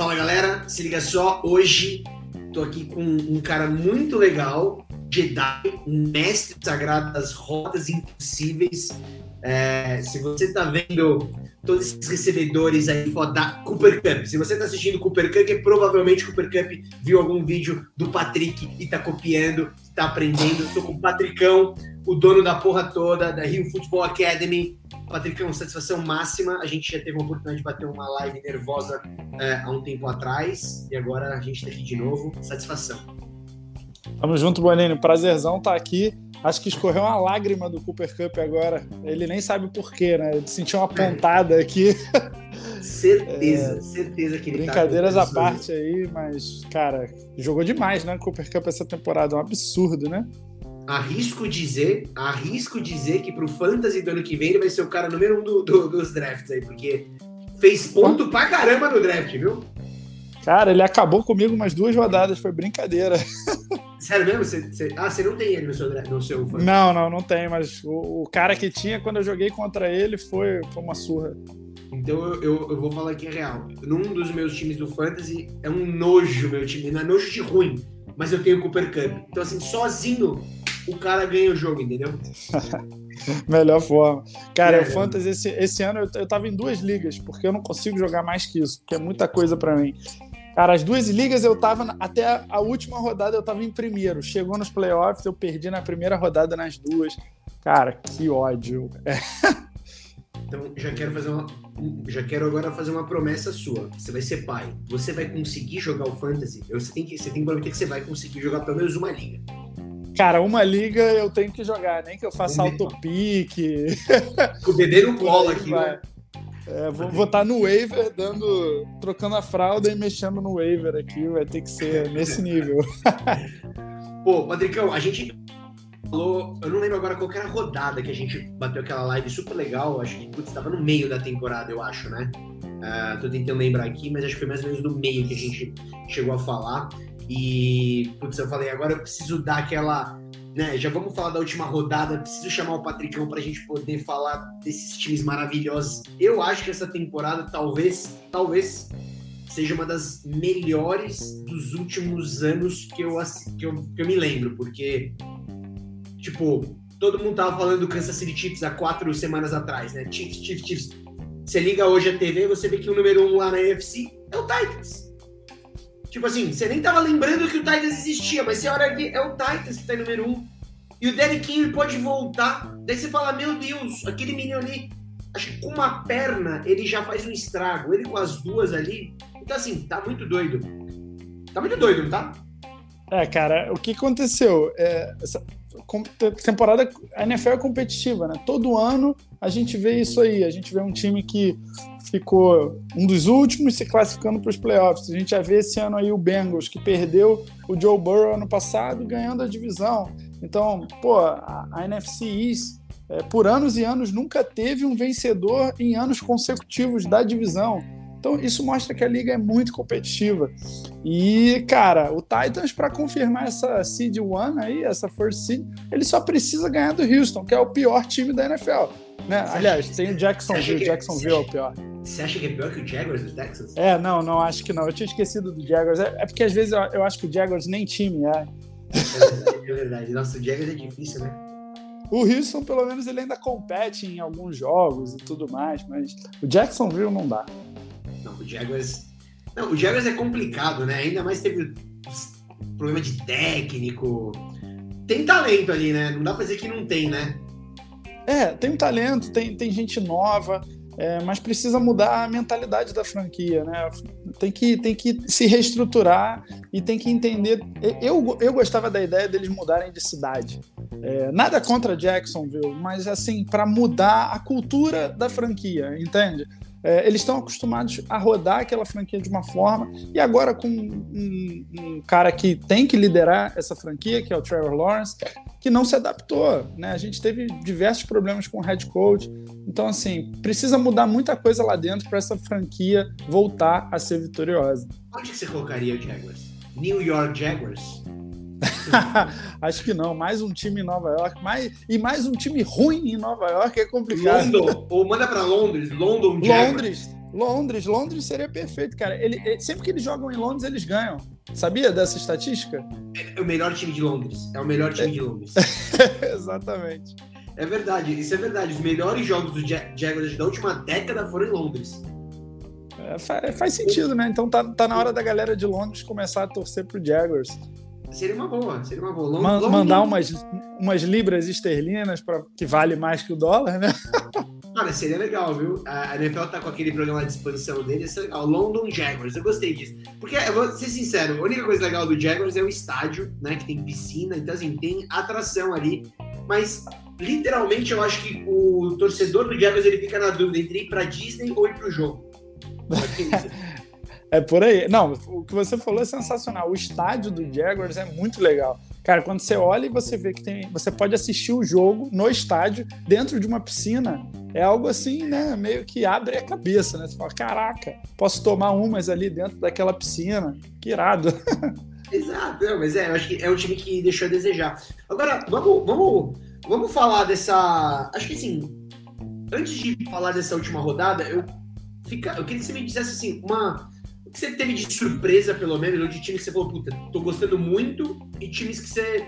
Fala galera, se liga só, hoje tô aqui com um cara muito legal, Jedi, um mestre sagrado das rodas impossíveis. É, se você tá vendo todos esses recebedores aí da Cooper Cup, se você tá assistindo Cooper Cup, é provavelmente Cooper Cup viu algum vídeo do Patrick e tá copiando, tá aprendendo. Tô com o Patricão, o dono da porra toda, da Rio Football Academy. Patricão, satisfação máxima. A gente já teve a oportunidade de bater uma live nervosa é, há um tempo atrás e agora a gente tá aqui de novo. Satisfação. Tamo junto, Boninho. Prazerzão estar tá aqui. Acho que escorreu uma lágrima do Cooper Cup agora. Ele nem sabe porquê, né? Ele sentiu uma pontada aqui. Certeza, é, certeza que ele tá Brincadeiras tá à parte aí, mas, cara, jogou demais, né? Cooper Cup essa temporada. Um absurdo, né? Arrisco dizer, arrisco dizer que pro Fantasy do ano que vem ele vai ser o cara número um do, do, dos drafts aí, porque fez ponto pra caramba no draft, viu? Cara, ele acabou comigo umas duas rodadas, foi brincadeira. Sério mesmo? Você, você... Ah, você não tem ele no seu, no seu fantasy? Não, não, não tem, mas o, o, cara que tinha quando eu joguei contra ele foi, foi uma surra. Então eu, eu, eu, vou falar aqui a real. Num dos meus times do Fantasy é um nojo meu time, não é nojo de ruim, mas eu tenho o Cooper Cup. Então, assim, sozinho o cara ganha o jogo, entendeu? Melhor forma. Cara, é, o Fantasy esse, esse ano eu, eu tava em duas ligas, porque eu não consigo jogar mais que isso, porque é muita coisa para mim. Cara, as duas ligas eu tava, até a, última rodada eu tava em primeiro. Chegou nos playoffs, eu perdi na primeira rodada nas duas. Cara, que ódio. É. Então, já quero fazer uma. Já quero agora fazer uma promessa sua. Você vai ser pai. Você vai conseguir jogar o Fantasy. Você tem que, você tem que prometer que você vai conseguir jogar pelo menos uma liga. Cara, uma liga eu tenho que jogar, nem que eu faça autopique. O bebê no colo aqui, vai. né? É, vou estar tá no waiver, dando, trocando a fralda e mexendo no waiver aqui, vai ter que ser nesse nível. Pô, Padricão, a gente falou, eu não lembro agora qual era a rodada que a gente bateu aquela live super legal, acho que putz, estava no meio da temporada, eu acho, né? Uh, tô tentando lembrar aqui, mas acho que foi mais ou menos no meio que a gente chegou a falar. E, putz, eu falei, agora eu preciso dar aquela. Né, já vamos falar da última rodada, preciso chamar o Patricão para a gente poder falar desses times maravilhosos. Eu acho que essa temporada talvez, talvez seja uma das melhores dos últimos anos que eu, que eu, que eu me lembro, porque, tipo, todo mundo tava falando do Kansas City Chiefs há quatro semanas atrás, né? Chiefs, Chiefs, Chiefs. Você liga hoje a TV, você vê que o número um lá na UFC é o Titans. Tipo assim, você nem tava lembrando que o Titans existia, mas você olha aqui, é o Titans que tá em número um. E o Derek King pode voltar. Daí você fala, meu Deus, aquele menino ali, acho que com uma perna ele já faz um estrago. Ele com as duas ali. Então, assim, tá muito doido. Tá muito doido, não tá? É, cara, o que aconteceu? É, temporada, a NFL é competitiva, né? Todo ano a gente vê isso aí. A gente vê um time que ficou um dos últimos se classificando para os playoffs. A gente já vê esse ano aí o Bengals, que perdeu o Joe Burrow ano passado, ganhando a divisão. Então, pô, a, a NFC East, é, por anos e anos, nunca teve um vencedor em anos consecutivos da divisão. Então, isso mostra que a liga é muito competitiva. E, cara, o Titans, para confirmar essa seed one aí, essa first seed, ele só precisa ganhar do Houston, que é o pior time da NFL. Né? Aliás, tem o Jacksonville, Jacksonville é o pior. Você acha que é pior que o Jaguars do Texas? É, não, não, acho que não. Eu tinha esquecido do Jaguars. É, é porque às vezes eu, eu, acho que o Jaguars nem time é. É verdade, é verdade. Nossa, o Jaguars é difícil, né? O Houston, pelo menos, ele ainda compete em alguns jogos e tudo mais, mas o Jacksonville não dá. O Jaguars. Não, o Jaguars é complicado, né? Ainda mais teve problema de técnico. Tem talento ali, né? Não dá pra dizer que não tem, né? É, tem um talento, tem, tem gente nova. É, mas precisa mudar a mentalidade da franquia, né? Tem que, tem que se reestruturar e tem que entender. Eu, eu gostava da ideia deles mudarem de cidade. É, nada contra Jacksonville, mas assim, para mudar a cultura da franquia, entende? É, eles estão acostumados a rodar aquela franquia de uma forma, e agora com um, um, cara que tem que liderar essa franquia, que é o Trevor Lawrence, que não se adaptou. Né? A gente teve diversos problemas com o head coach. Então, assim, precisa mudar muita coisa lá dentro para essa franquia voltar a ser vitoriosa. Onde você colocaria o Jaguars? New York Jaguars? Acho que não. Mais um time em Nova York. Mais, e mais um time ruim em Nova York é complicado. London. Ou manda para Londres. London. Londres. Londres, Londres seria perfeito, cara. Ele, ele, sempre que eles jogam em Londres, eles ganham. Sabia dessa estatística? É o melhor time de Londres. É o melhor time é. de Londres. Exatamente. É verdade, isso é verdade. Os melhores jogos do Jaguars da última década foram em Londres. É, faz, faz, sentido, né? Então tá, tá na hora da galera de Londres começar a torcer pro Jaguars. Seria uma boa, seria uma boa. Long, Man, long, mandar long. Umas, umas libras esterlinas pra, que vale mais que o dólar, né? Cara, seria legal, viu? A NFL tá com aquele programa de expansão dele, isso é legal. London Jaguars, eu gostei disso. Porque, eu vou ser sincero, a única coisa legal do Jaguars é o estádio, né? Que tem piscina, então assim, tem atração ali. Mas, literalmente, eu acho que o torcedor do Jaguars ele fica na dúvida entre ir pra Disney ou ir pro jogo. É por aí. Não, o que você falou é sensacional. O estádio do Jaguars é muito legal. Cara, quando você olha e você vê que tem. Você pode assistir o jogo no estádio, dentro de uma piscina. É algo assim, né? Meio que abre a cabeça, né? Você fala, caraca, posso tomar umas ali dentro daquela piscina. Que irado. Exato, não, mas é, eu acho que é um time que deixou a desejar. Agora, vamos, vamos, vamos falar dessa. Acho que assim, antes de falar dessa última rodada, eu, fica, eu queria que você me dissesse assim, uma o que você teve de surpresa, pelo menos, ou de times que você falou, puta, tô gostando muito, e times que você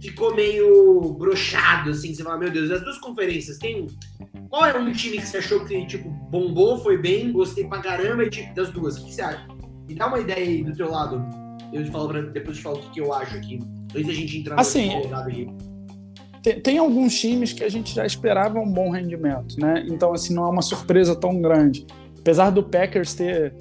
ficou meio brochado, assim, você fala, meu Deus, as duas conferências, tem. Qual é um time que você achou que, tipo, bombou, foi bem, gostei pra caramba, e tipo, das duas? O que você acha? Me dá uma ideia aí do teu lado. Eu te falo pra, depois te falo o que eu acho aqui. Antes da gente entrar assim, no aqui. Tem, tem, alguns times que a gente já esperava um bom rendimento, né? Então, assim, não é uma surpresa tão grande. Apesar do Packers ter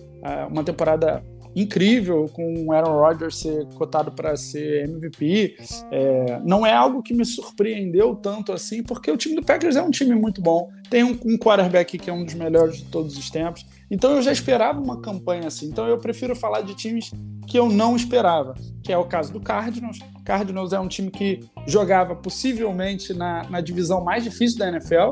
uma temporada incrível com o Aaron Rodgers ser cotado para ser MVP. É, não é algo que me surpreendeu tanto assim, porque o time do Packers é um time muito bom. Tem um, um quarterback que é um dos melhores de todos os tempos. Então eu já esperava uma campanha assim. Então eu prefiro falar de times que eu não esperava, que é o caso do Cardinals. Cardinals é um time que jogava possivelmente na, na divisão mais difícil da NFL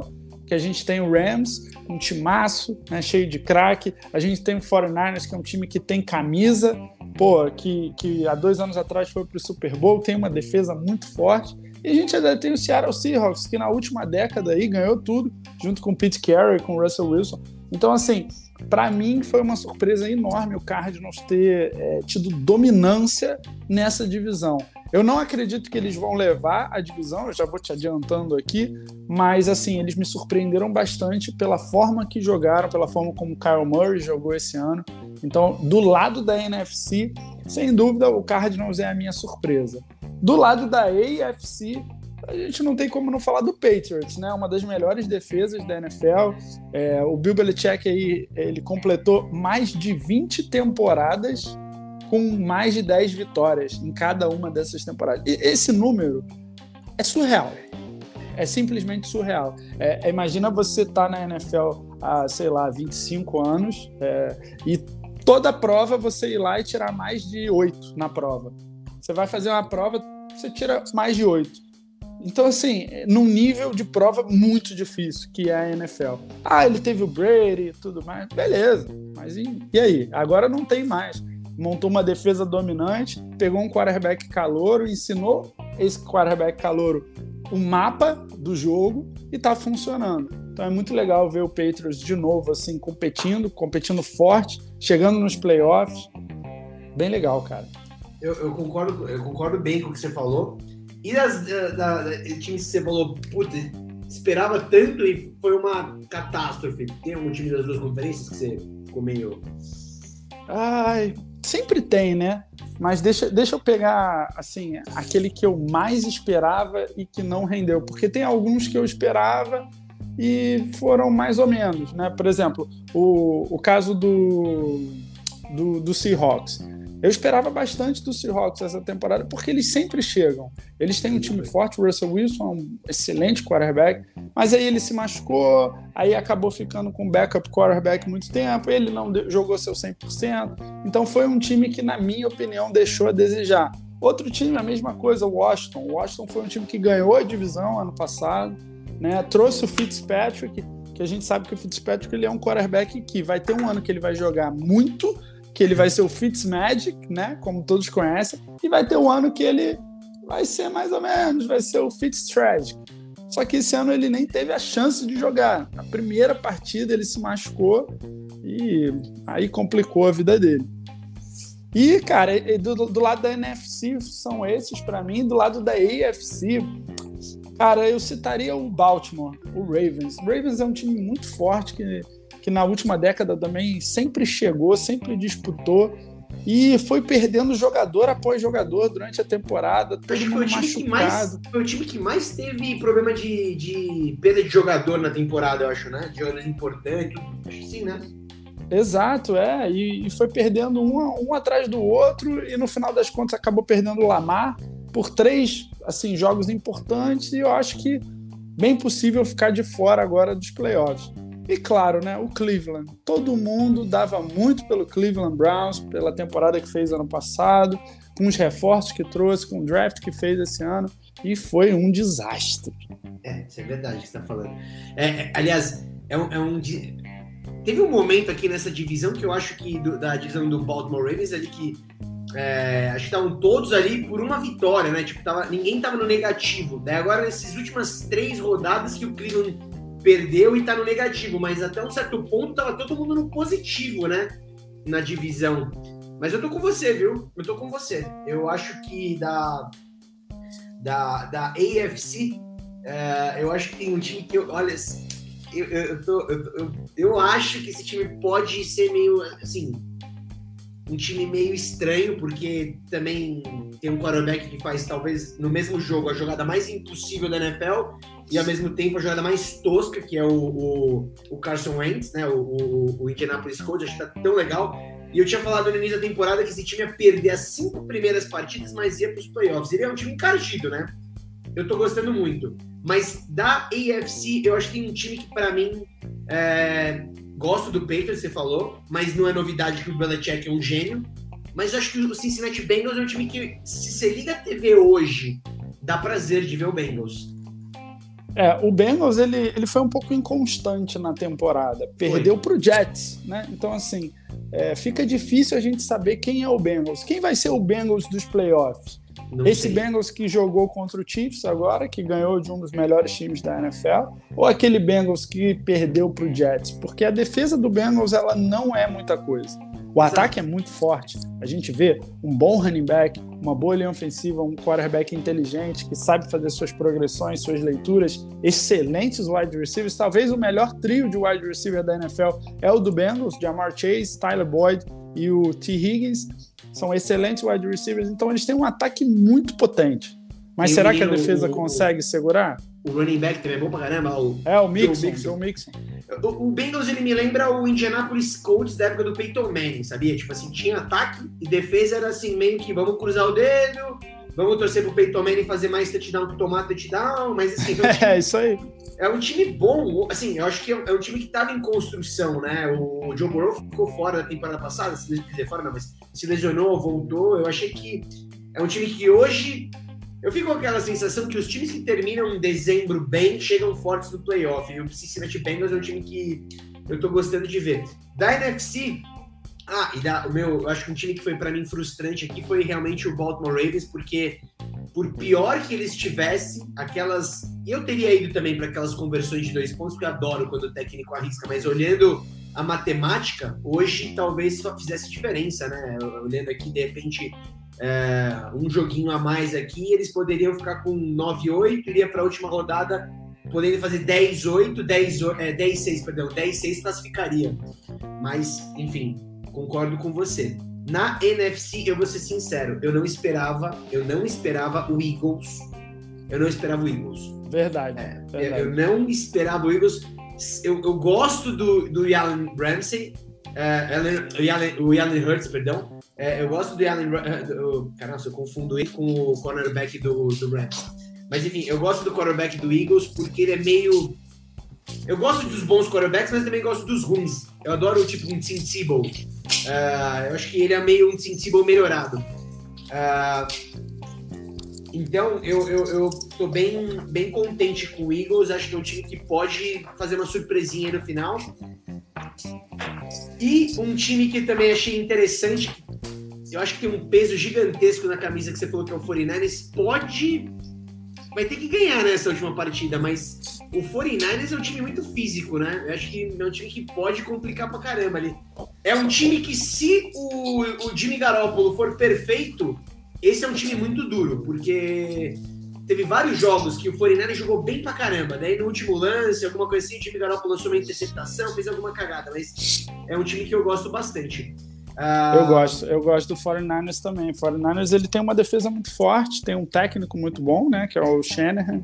que a gente tem o Rams, um timaço, né, cheio de craque. A gente tem o 49ers, que é um time que tem camisa, pô, que, que há dois anos atrás foi para o Super Bowl, tem uma defesa muito forte. E a gente ainda tem o Seattle Seahawks, que na última década aí ganhou tudo, junto com o Pete Carey, com o Russell Wilson. Então, assim, para mim foi uma surpresa enorme o Cardinals ter é, tido dominância nessa divisão. Eu não acredito que eles vão levar a divisão, eu já vou te adiantando aqui, mas assim, eles me surpreenderam bastante pela forma que jogaram, pela forma como Kyle Murray jogou esse ano. Então, do lado da NFC, sem dúvida, o Cardinals é a minha surpresa. Do lado da AFC, a gente não tem como não falar do Patriots, né? Uma das melhores defesas da NFL. É, o Bill Belichick aí, ele completou mais de 20 temporadas com mais de 10 vitórias em cada uma dessas temporadas. E esse número é surreal. É simplesmente surreal. É, imagina você estar tá na NFL há, sei lá, 25 anos é, e toda prova você ir lá e tirar mais de 8 na prova. Você vai fazer uma prova, você tira mais de 8. Então, assim, num nível de prova muito difícil, que é a NFL. Ah, ele teve o Brady e tudo mais. Beleza, mas e, e aí? Agora não tem mais montou uma defesa dominante, pegou um quarterback calouro, ensinou esse quarterback calouro o mapa do jogo e tá funcionando. Então é muito legal ver o Patriots de novo assim competindo, competindo forte, chegando nos playoffs. Bem legal, cara. Eu, eu concordo, eu concordo bem com o que você falou. E das da, da, times que você falou, puta, esperava tanto e foi uma catástrofe. Tem algum time das duas conferências que você ficou meio. Ai, sempre tem, né? Mas deixa, deixa eu pegar, assim, aquele que eu mais esperava e que não rendeu. Porque tem alguns que eu esperava e foram mais ou menos, né? Por exemplo, o, o caso do, do, do Seahawks. Eu esperava bastante do Seahawks essa temporada, porque eles sempre chegam. Eles têm um time forte, o Russell Wilson é um excelente quarterback, mas aí ele se machucou, aí acabou ficando com backup quarterback muito tempo, ele não jogou seu 100%. Então foi um time que, na minha opinião, deixou a desejar. Outro time, a mesma coisa, o Washington. O Washington foi um time que ganhou a divisão ano passado, né? trouxe o Fitzpatrick, que a gente sabe que o Fitzpatrick ele é um quarterback que vai ter um ano que ele vai jogar muito que ele vai ser o Fitzmagic, né? Como todos conhecem, e vai ter um ano que ele vai ser mais ou menos, vai ser o Fitztragic. Só que esse ano ele nem teve a chance de jogar. Na primeira partida ele se machucou E aí complicou a vida dele. E, cara, do, do lado da NFC são esses para mim, do lado da AFC, cara, eu citaria o Baltimore, o Ravens. O Ravens é um time muito forte que, que na última década também sempre chegou, sempre disputou e foi perdendo jogador após jogador durante a temporada, todo Acho mundo foi machucado. Mais, foi o time que mais teve problema de, de perda de jogador na temporada, eu acho, né? De jogadores importantes, acho que sim, né? Exato, é. E, e foi perdendo um, um, atrás do outro, e no final das contas acabou perdendo o Lamar por três assim, jogos importantes, e eu acho que bem possível ficar de fora agora dos playoffs. E claro, né, o Cleveland. Todo mundo dava muito pelo Cleveland Browns, pela temporada que fez ano passado, com os reforços que trouxe, com o draft que fez esse ano, e foi um desastre. É, isso é verdade que você está falando. É, é, aliás, é um, é um, Teve um momento aqui nessa divisão que eu acho que do, da divisão do Baltimore Ravens ali que é, acho que estavam todos ali por uma vitória, né? Tipo, tava, ninguém tava no negativo. Daí agora nessas últimas três rodadas que o Cleveland perdeu e tá no negativo, mas até um certo ponto tava todo mundo no positivo, né? Na divisão. Mas eu tô com você, viu? Eu tô com você. Eu acho que da da, da AFC, é, eu acho que tem um time que, olha, eu, eu, tô, eu, eu, eu acho que esse time pode ser meio assim. Um time meio estranho, porque também tem um quarterback que faz, talvez, no mesmo jogo, a jogada mais impossível da NFL e, ao mesmo tempo, a jogada mais tosca, que é o, o, o Carson Wentz, né? O, o, o Indianapolis Colts. Acho que tá tão legal. E eu tinha falado no início da temporada que esse time ia perder as cinco primeiras partidas, mas ia para os playoffs. Ele é um time encardido, né? Eu tô gostando muito. Mas da AFC, eu acho que tem um time que, para mim, é... gosto do Patriots, você falou, mas não é novidade que o Belichick é um gênio. Mas acho que o Cincinnati Bengals é um time que, se você liga a TV hoje, dá prazer de ver o Bengals. É, o Bengals ele, ele foi um pouco inconstante na temporada. Perdeu para o Jets, né? Então, assim, é, fica difícil a gente saber quem é o Bengals. Quem vai ser o Bengals dos playoffs? Não Esse sei. Bengals que jogou contra o Chiefs agora, que ganhou de um dos melhores times da NFL, ou aquele Bengals que perdeu para o Jets? Porque a defesa do Bengals ela não é muita coisa. O ataque é muito forte. A gente vê um bom running back, uma boa linha ofensiva, um quarterback inteligente que sabe fazer suas progressões, suas leituras, excelentes wide receivers. Talvez o melhor trio de wide receiver da NFL é o do Bengals, Jamar Chase, Tyler Boyd e o T. Higgins. São excelentes wide receivers, então eles têm um ataque muito potente. Mas e será que a defesa o, consegue segurar? O running back também é bom pra caramba. O, é, o Mixon. O, Mixon. o, Mixon. o Bengals ele me lembra o Indianapolis Colts da época do Peyton Manning, sabia? Tipo assim, tinha ataque e defesa era assim, meio que vamos cruzar o dedo, vamos torcer pro Peyton Manning fazer mais touchdown que tomar touchdown, mas assim... É, um time, é isso aí. É um time bom, assim, eu acho que é um time que tava em construção, né? O Joe Burrow ficou fora da temporada passada, se dizer fora, não, mas se lesionou, voltou. Eu achei que é um time que hoje eu fico com aquela sensação que os times que terminam em dezembro bem chegam fortes no playoff. E o Cincinnati Bengals é um time que eu tô gostando de ver. Da NFC, ah, e da, o meu, eu acho que um time que foi para mim frustrante aqui foi realmente o Baltimore Ravens, porque por pior que eles tivessem, aquelas. E eu teria ido também para aquelas conversões de dois pontos, porque eu adoro quando o técnico arrisca, mas olhando a matemática, hoje talvez só fizesse diferença, né? Olhando aqui, de repente, é, um joguinho a mais aqui, eles poderiam ficar com 9-8, iria para a última rodada podendo fazer 10-8, 10-6, é, 10, perdão, 10-6 classificaria. Mas, enfim, concordo com você. Na NFC, eu vou ser sincero, eu não esperava, eu não esperava o Eagles. Eu não esperava o Eagles. Verdade. É, verdade. Eu, eu, não esperava o Eagles. Eu, eu gosto do, do Allen Ramsey, uh, o, Allen, o Allen Hurts, perdão. É, eu gosto do Allen. Eh, do, caramba, eu confundo ele com o cornerback do, do Rams. Mas enfim, eu gosto do quarterback do Eagles porque ele é meio. Eu gosto dos bons quarterbacks, mas também gosto dos ruins. Eu adoro tipo um Tim Tebow. Uh, eu acho que ele é meio um Tim Tebow melhorado. Uh, então, eu, eu, eu tô bem, bem contente com o Eagles. Acho que é um time que pode fazer uma surpresinha no final. E um time que também achei interessante, eu acho que tem um peso gigantesco na camisa que você falou que é o 49ers, pode. Vai ter que ganhar nessa última partida, mas o 49ers é um time muito físico, né? Eu acho que é um time que pode complicar pra caramba ali. É um time que, se o, o Jimmy Garoppolo for perfeito, esse é um time muito duro, porque teve vários jogos que o 49ers jogou bem pra caramba. Daí no último lance, alguma coisa assim, o time Garoppolo lançou uma interceptação, fez alguma cagada, mas é um time que eu gosto bastante. Uh... Eu gosto, eu gosto do 49ers também. O 49ers ele tem uma defesa muito forte, tem um técnico muito bom, né, que é o Shanahan.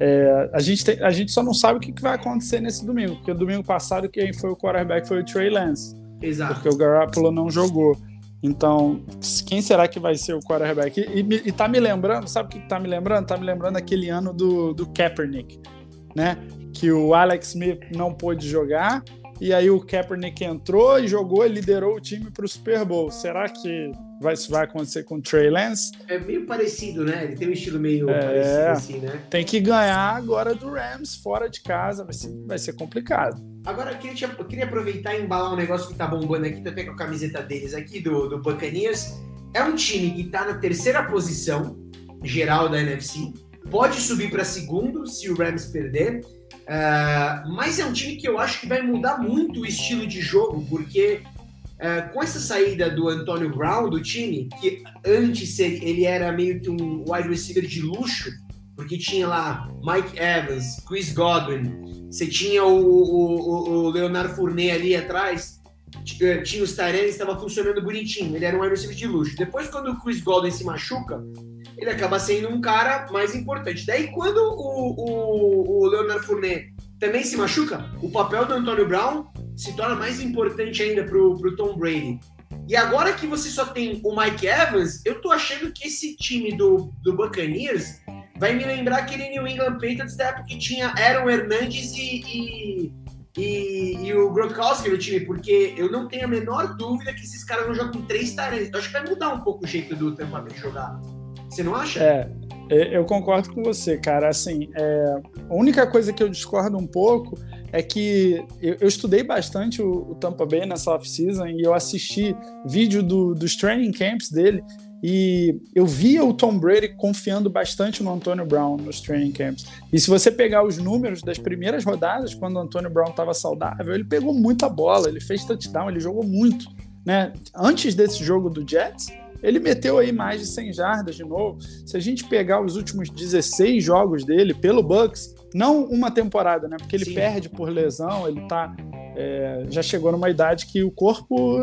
É, a, gente tem, a gente só não sabe o que, que vai acontecer nesse domingo, porque domingo passado quem foi o quarterback foi o Trey Lance. Exato. Porque o Garoppolo não jogou. Então, quem será que vai ser o quarterback? E, e, e tá me lembrando, sabe o que tá me lembrando? Tá me lembrando aquele ano do, do Kaepernick, né? Que o Alex Smith não pôde jogar, e aí o Kaepernick entrou e jogou e liderou o time para o Super Bowl. Será que vai, isso vai acontecer com o Trey Lance? É meio parecido, né? Ele tem um estilo meio é, parecido assim, né? Tem que ganhar agora do Rams fora de casa, vai ser, vai ser complicado. Agora, eu queria, eu queria aproveitar e embalar um negócio que tá bombando aqui, tô até com a camiseta deles aqui, do, do Buccaneers. É um time que tá na terceira posição geral da NFC, pode subir para segundo se o Rams perder, Uh, mas é um time que eu acho que vai mudar muito o estilo de jogo, porque uh, com essa saída do Antonio Brown do time, que antes ele era meio que um wide receiver de luxo, porque tinha lá Mike Evans, Chris Godwin, você tinha o, o, o Leonardo Fournet ali atrás, tinha os Tyrants, estava funcionando bonitinho, ele era um wide receiver de luxo. Depois, quando o Chris Godwin se machuca, ele acaba sendo um cara mais importante. Daí, quando o, o, o Leonard Fournet também se machuca, o papel do Antônio Brown se torna mais importante ainda pro, pro Tom Brady. E agora que você só tem o Mike Evans, eu tô achando que esse time do, do Buccaneers vai me lembrar aquele New England Patriots da época que tinha Aaron Hernandez e, e, e, e o Gronkowski no time, porque eu não tenho a menor dúvida que esses caras não jogam com três talentos. Acho que vai mudar um pouco o jeito do Tampa Bay jogar. Você não acha? É, é, eu concordo com você, cara. Assim, é, a única coisa que eu discordo um pouco é que eu, eu estudei bastante o, o, Tampa Bay nessa off-season e eu assisti vídeo do, dos training camps dele e eu via o Tom Brady confiando bastante no Antonio Brown nos training camps. E se você pegar os números das primeiras rodadas, quando o Antonio Brown estava saudável, ele pegou muita bola, ele fez touchdown, ele jogou muito. Né? Antes desse jogo do Jets, ele meteu aí mais de 100 jardas de novo. Se a gente pegar os últimos 16 jogos dele pelo Bucks, não uma temporada, né? Porque ele Sim. perde por lesão, ele tá é, já chegou numa idade que o corpo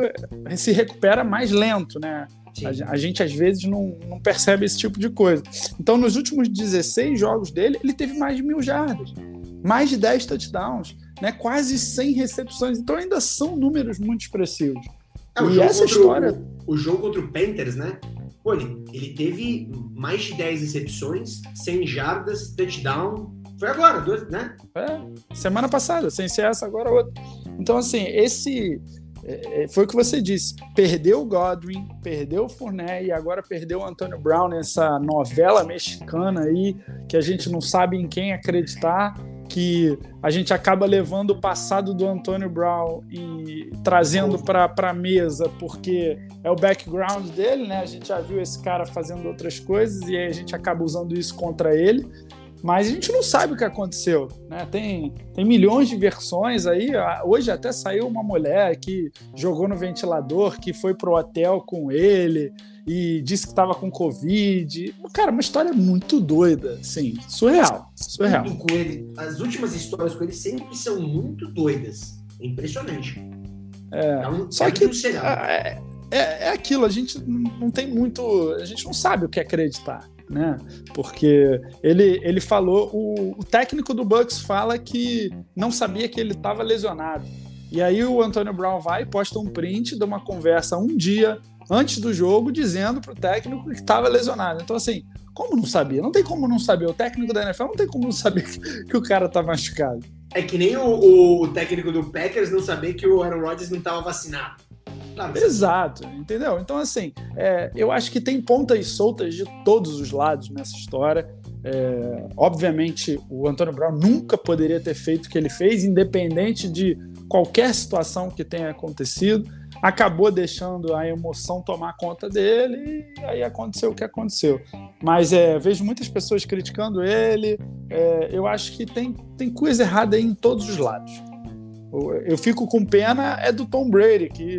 se recupera mais lento, né? A, a, gente às vezes não, não, percebe esse tipo de coisa. Então, nos últimos 16 jogos dele, ele teve mais de mil jardas, mais de 10 touchdowns, né? quase 100 recepções. Então, ainda são números muito expressivos. É, e essa história. O, o, jogo contra o Panthers, né? Pô, ele, ele teve mais de 10 recepções, 100 jardas, touchdown. Foi agora, né? É, semana passada, sem ser essa, agora outra. Então, assim, esse. É, é, foi o que você disse. Perdeu o Godwin, perdeu o Fournette e agora perdeu o Antônio Brown nessa novela mexicana aí, que a gente não sabe em quem acreditar que a gente acaba levando o passado do Antônio Brown e trazendo para a mesa, porque é o background dele, né? A gente já viu esse cara fazendo outras coisas e aí a gente acaba usando isso contra ele. Mas a gente não sabe o que aconteceu, né? Tem, tem milhões de versões aí. Hoje até saiu uma mulher que jogou no ventilador, que foi pro hotel com ele e disse que estava com Covid. Cara, uma história muito doida, assim, surreal. Surreal. Com ele, as últimas histórias com ele sempre são muito doidas. É impressionante. É, é um, só é que é, é, é aquilo, a gente não tem muito. A gente não sabe o que acreditar. Né? Porque ele, ele falou, o, o técnico do Bucks fala que não sabia que ele estava lesionado. E aí o Antônio Brown vai e posta um print de uma conversa um dia antes do jogo dizendo pro técnico que estava lesionado. Então, assim, como não sabia? Não tem como não saber. O técnico da NFL não tem como não saber que o cara tá machucado. É que nem o, o técnico do Packers não saber que o Aaron Rodgers não estava vacinado. Claro, Exato, entendeu? Então, assim, é, eu acho que tem pontas soltas de todos os lados nessa história. É, obviamente, o Antônio Brown nunca poderia ter feito o que ele fez, independente de qualquer situação que tenha acontecido acabou deixando a emoção tomar conta dele e aí aconteceu o que aconteceu. Mas é, vejo muitas pessoas criticando ele. É, eu acho que tem, tem coisa errada aí em todos os lados. Eu fico com pena é do Tom Brady, que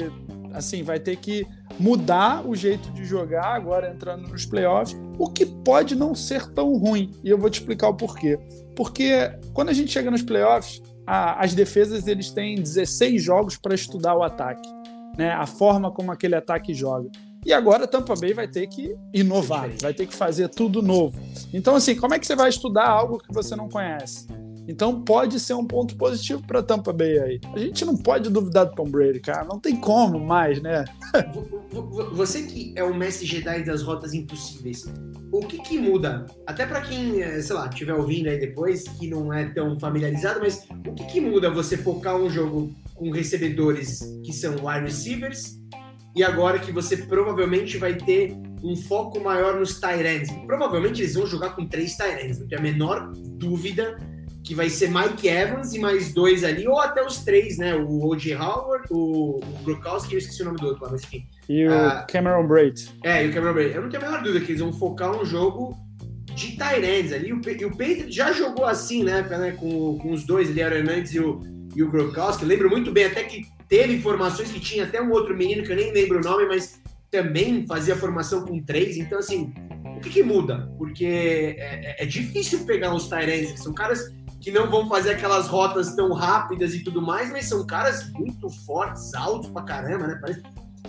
assim vai ter que mudar o jeito de jogar agora entrando nos playoffs, o que pode não ser tão ruim. E eu vou te explicar o porquê. Porque quando a gente chega nos playoffs, a, as defesas eles têm 16 jogos para estudar o ataque, né? A forma como aquele ataque joga. E agora Tampa Bay vai ter que inovar, vai ter que fazer tudo novo. Então, assim, como é que você vai estudar algo que você não conhece? Então pode ser um ponto positivo para Tampa Bay aí. A gente não pode duvidar do Tom Brady, cara. Não tem como mais, né? Você que é o mestre Jedi das rotas impossíveis, o que que muda? Até para quem, eh, sei lá, estiver ouvindo aí depois, que não é tão familiarizado, mas o que que muda você focar um jogo com recebedores que são wide receivers e agora que você provavelmente vai ter um foco maior nos tight ends. Provavelmente eles vão jogar com três tight ends, não tem a menor dúvida que vai ser Mike Evans e mais dois ali, ou até os três, né? O O.J. Howard, o, Gronkowski, eu esqueci o nome do outro lá, mas enfim. E o uh, Cameron Braid. É, e o Cameron Braid. Eu não tenho a menor dúvida que eles vão focar um jogo de Tyrands ali. E o Pedro já jogou assim, né? né com, com os dois ali, Aaron Hernandes e o, e o Gronkowski. Lembro muito bem até que teve formações que tinha até um outro menino que eu nem lembro o nome, mas também fazia formação com três. Então, assim, o que, que muda? Porque é, é, é difícil pegar os Tyrands, que são caras que não vão fazer aquelas rotas tão rápidas e tudo mais, mas são caras muito fortes, altos pra caramba, né? Parece...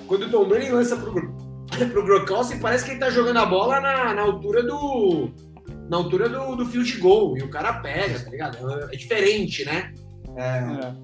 Quando o Tom Brady lança pro, pro Gronkowski, parece que ele tá jogando a bola na, na altura do na altura do, do field goal e o cara pega, tá ligado? É, é diferente, né? É... É.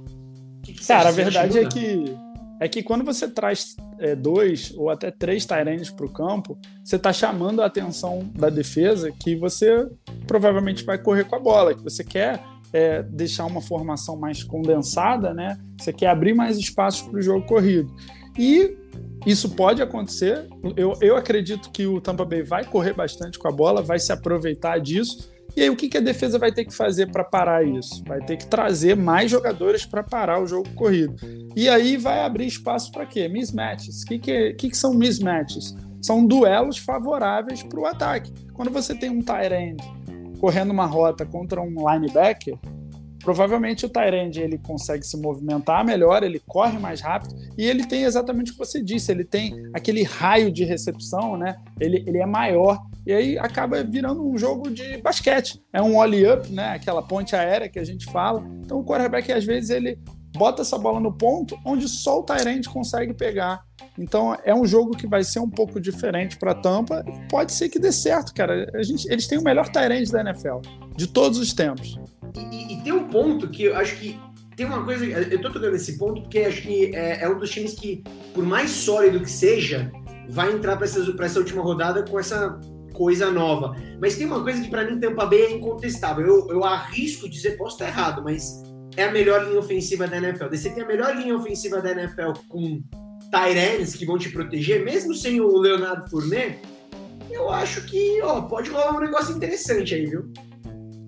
Que que cara, a verdade é que é que quando você traz é, dois ou até três Tyrands para o campo, você está chamando a atenção da defesa que você provavelmente vai correr com a bola, que você quer é, deixar uma formação mais condensada, né? Você quer abrir mais espaços para o jogo corrido. E isso pode acontecer. Eu, eu acredito que o Tampa Bay vai correr bastante com a bola, vai se aproveitar disso e aí, o que, que a defesa vai ter que fazer para parar isso? Vai ter que trazer mais jogadores para parar o jogo corrido. E aí vai abrir espaço para quê? Mismatches. O que, que, que, que são mismatches? São duelos favoráveis para o ataque. Quando você tem um tight end correndo uma rota contra um linebacker, provavelmente o Tyrande ele consegue se movimentar melhor, ele corre mais rápido e ele tem exatamente o que você disse, ele tem aquele raio de recepção, né? Ele, ele é maior e aí acaba virando um jogo de basquete. É um ollie-up, né? Aquela ponte aérea que a gente fala. Então o quarterback, às vezes, ele bota essa bola no ponto onde só o Tyrande consegue pegar. Então é um jogo que vai ser um pouco diferente para Tampa. Pode ser que dê certo, cara. A gente, eles têm o melhor Tyrande da NFL de todos os tempos. E, e, tem um ponto que eu acho que tem uma coisa. Eu tô tocando esse ponto porque acho que é, é um dos times que, por mais sólido que seja, vai entrar para essa, essa última rodada com essa coisa nova. Mas tem uma coisa que para mim Tampa Bay é incontestável. Eu, eu arrisco dizer, posso estar errado, mas é a melhor linha ofensiva da NFL. Você tem a melhor linha ofensiva da NFL com Tyranns que vão te proteger, mesmo sem o Leonardo Fournette, eu acho que ó, pode rolar um negócio interessante aí, viu?